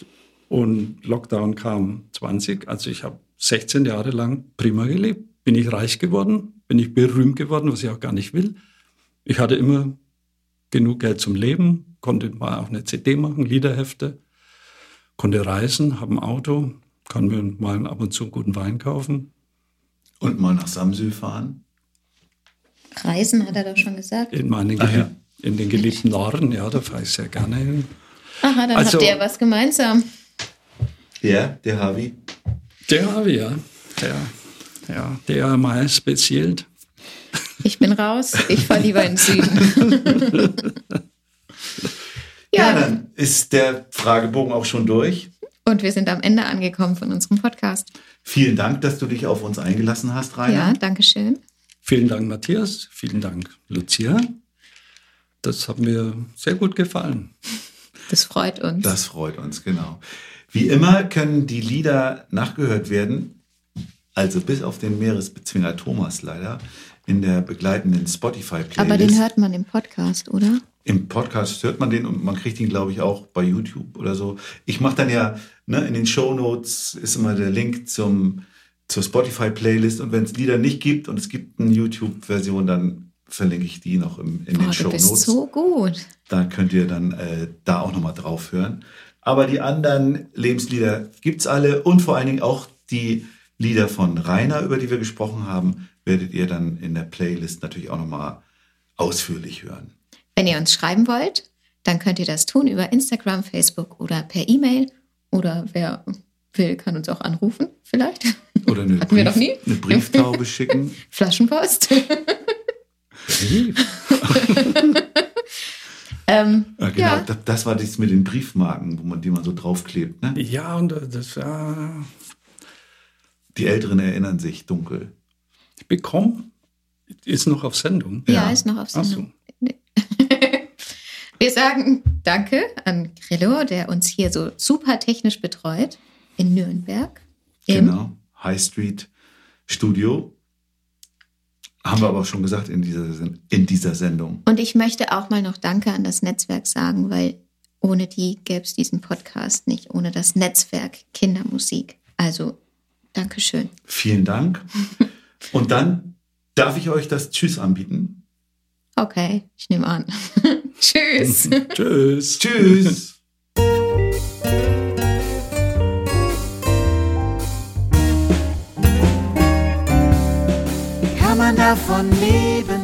und Lockdown kam 20. Also ich habe 16 Jahre lang prima gelebt. Bin ich reich geworden, bin ich berühmt geworden, was ich auch gar nicht will. Ich hatte immer genug Geld zum Leben, konnte mal auch eine CD machen, Liederhefte, konnte reisen, habe ein Auto, kann mir mal ab und zu guten Wein kaufen. Und mal nach Samsül fahren. Reisen hat er doch schon gesagt. In, meinen Ah, ja. in den geliebten Norden, ja, da fahre ich sehr gerne hin. Aha, dann Also- habt ihr ja was gemeinsam. Ja, der Harvey. Der ich, ja. Der, ja, der mal speziell. Ich bin raus, ich fahre lieber in den Süden. Ja, ja, dann ist der Fragebogen auch schon durch. und wir sind am Ende angekommen von unserem Podcast. Vielen Dank, dass du dich auf uns eingelassen hast, Rainer. Ja, danke schön. Vielen Dank, Matthias. Vielen Dank, Lucia. Das hat mir sehr gut gefallen. Das freut uns. Das freut uns, genau. Wie immer können die Lieder nachgehört werden, also bis auf den Meeresbezwinger Thomas leider, in der begleitenden Spotify-Playlist. Aber den hört man im Podcast, oder? Im Podcast hört man den und man kriegt ihn, glaube ich, auch bei YouTube oder so. Ich mache dann ja, ne, in den Show Notes ist immer der Link zum, zur Spotify-Playlist und wenn es Lieder nicht gibt und es gibt eine YouTube-Version, dann verlinke ich die noch im, in Oh, den du Show bist Notes. so gut. Da könnt ihr dann äh, da auch nochmal drauf hören. Aber die anderen Lebenslieder gibt's alle und vor allen Dingen auch die Lieder von Rainer, über die wir gesprochen haben, werdet ihr dann in der Playlist natürlich auch nochmal ausführlich hören. Wenn ihr uns schreiben wollt, dann könnt ihr das tun über Instagram, Facebook oder per E-Mail. Oder wer will, kann uns auch anrufen, vielleicht. Oder eine, Hatten wir noch nie? eine Brieftaube schicken. Flaschenpost. ähm, Ja, genau, ja. Das, das war das mit den Briefmarken, wo man, die man so draufklebt. Ne? Ja, und äh, das ja, Die Älteren erinnern sich dunkel. Bekommen ist noch auf Sendung. Ja, ist noch auf Ach so. Sendung. Wir sagen Danke an Grillo, der uns hier so super technisch betreut in Nürnberg. Im Genau. High Street Studio. Haben wir aber auch schon gesagt in dieser, in dieser Sendung. Und ich möchte auch mal noch Danke an das Netzwerk sagen, weil ohne die gäbe es diesen Podcast nicht, ohne das Netzwerk Kindermusik. Also Dankeschön. Vielen Dank. Und dann darf ich euch das Tschüss anbieten. Okay, ich nehme an. Tschüss. Tschüss. Tschüss. Kann man davon leben?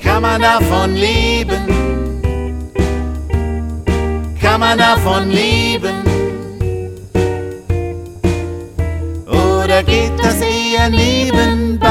Kann man davon leben? Kann man davon leben? Oder geht das eher nebenbei?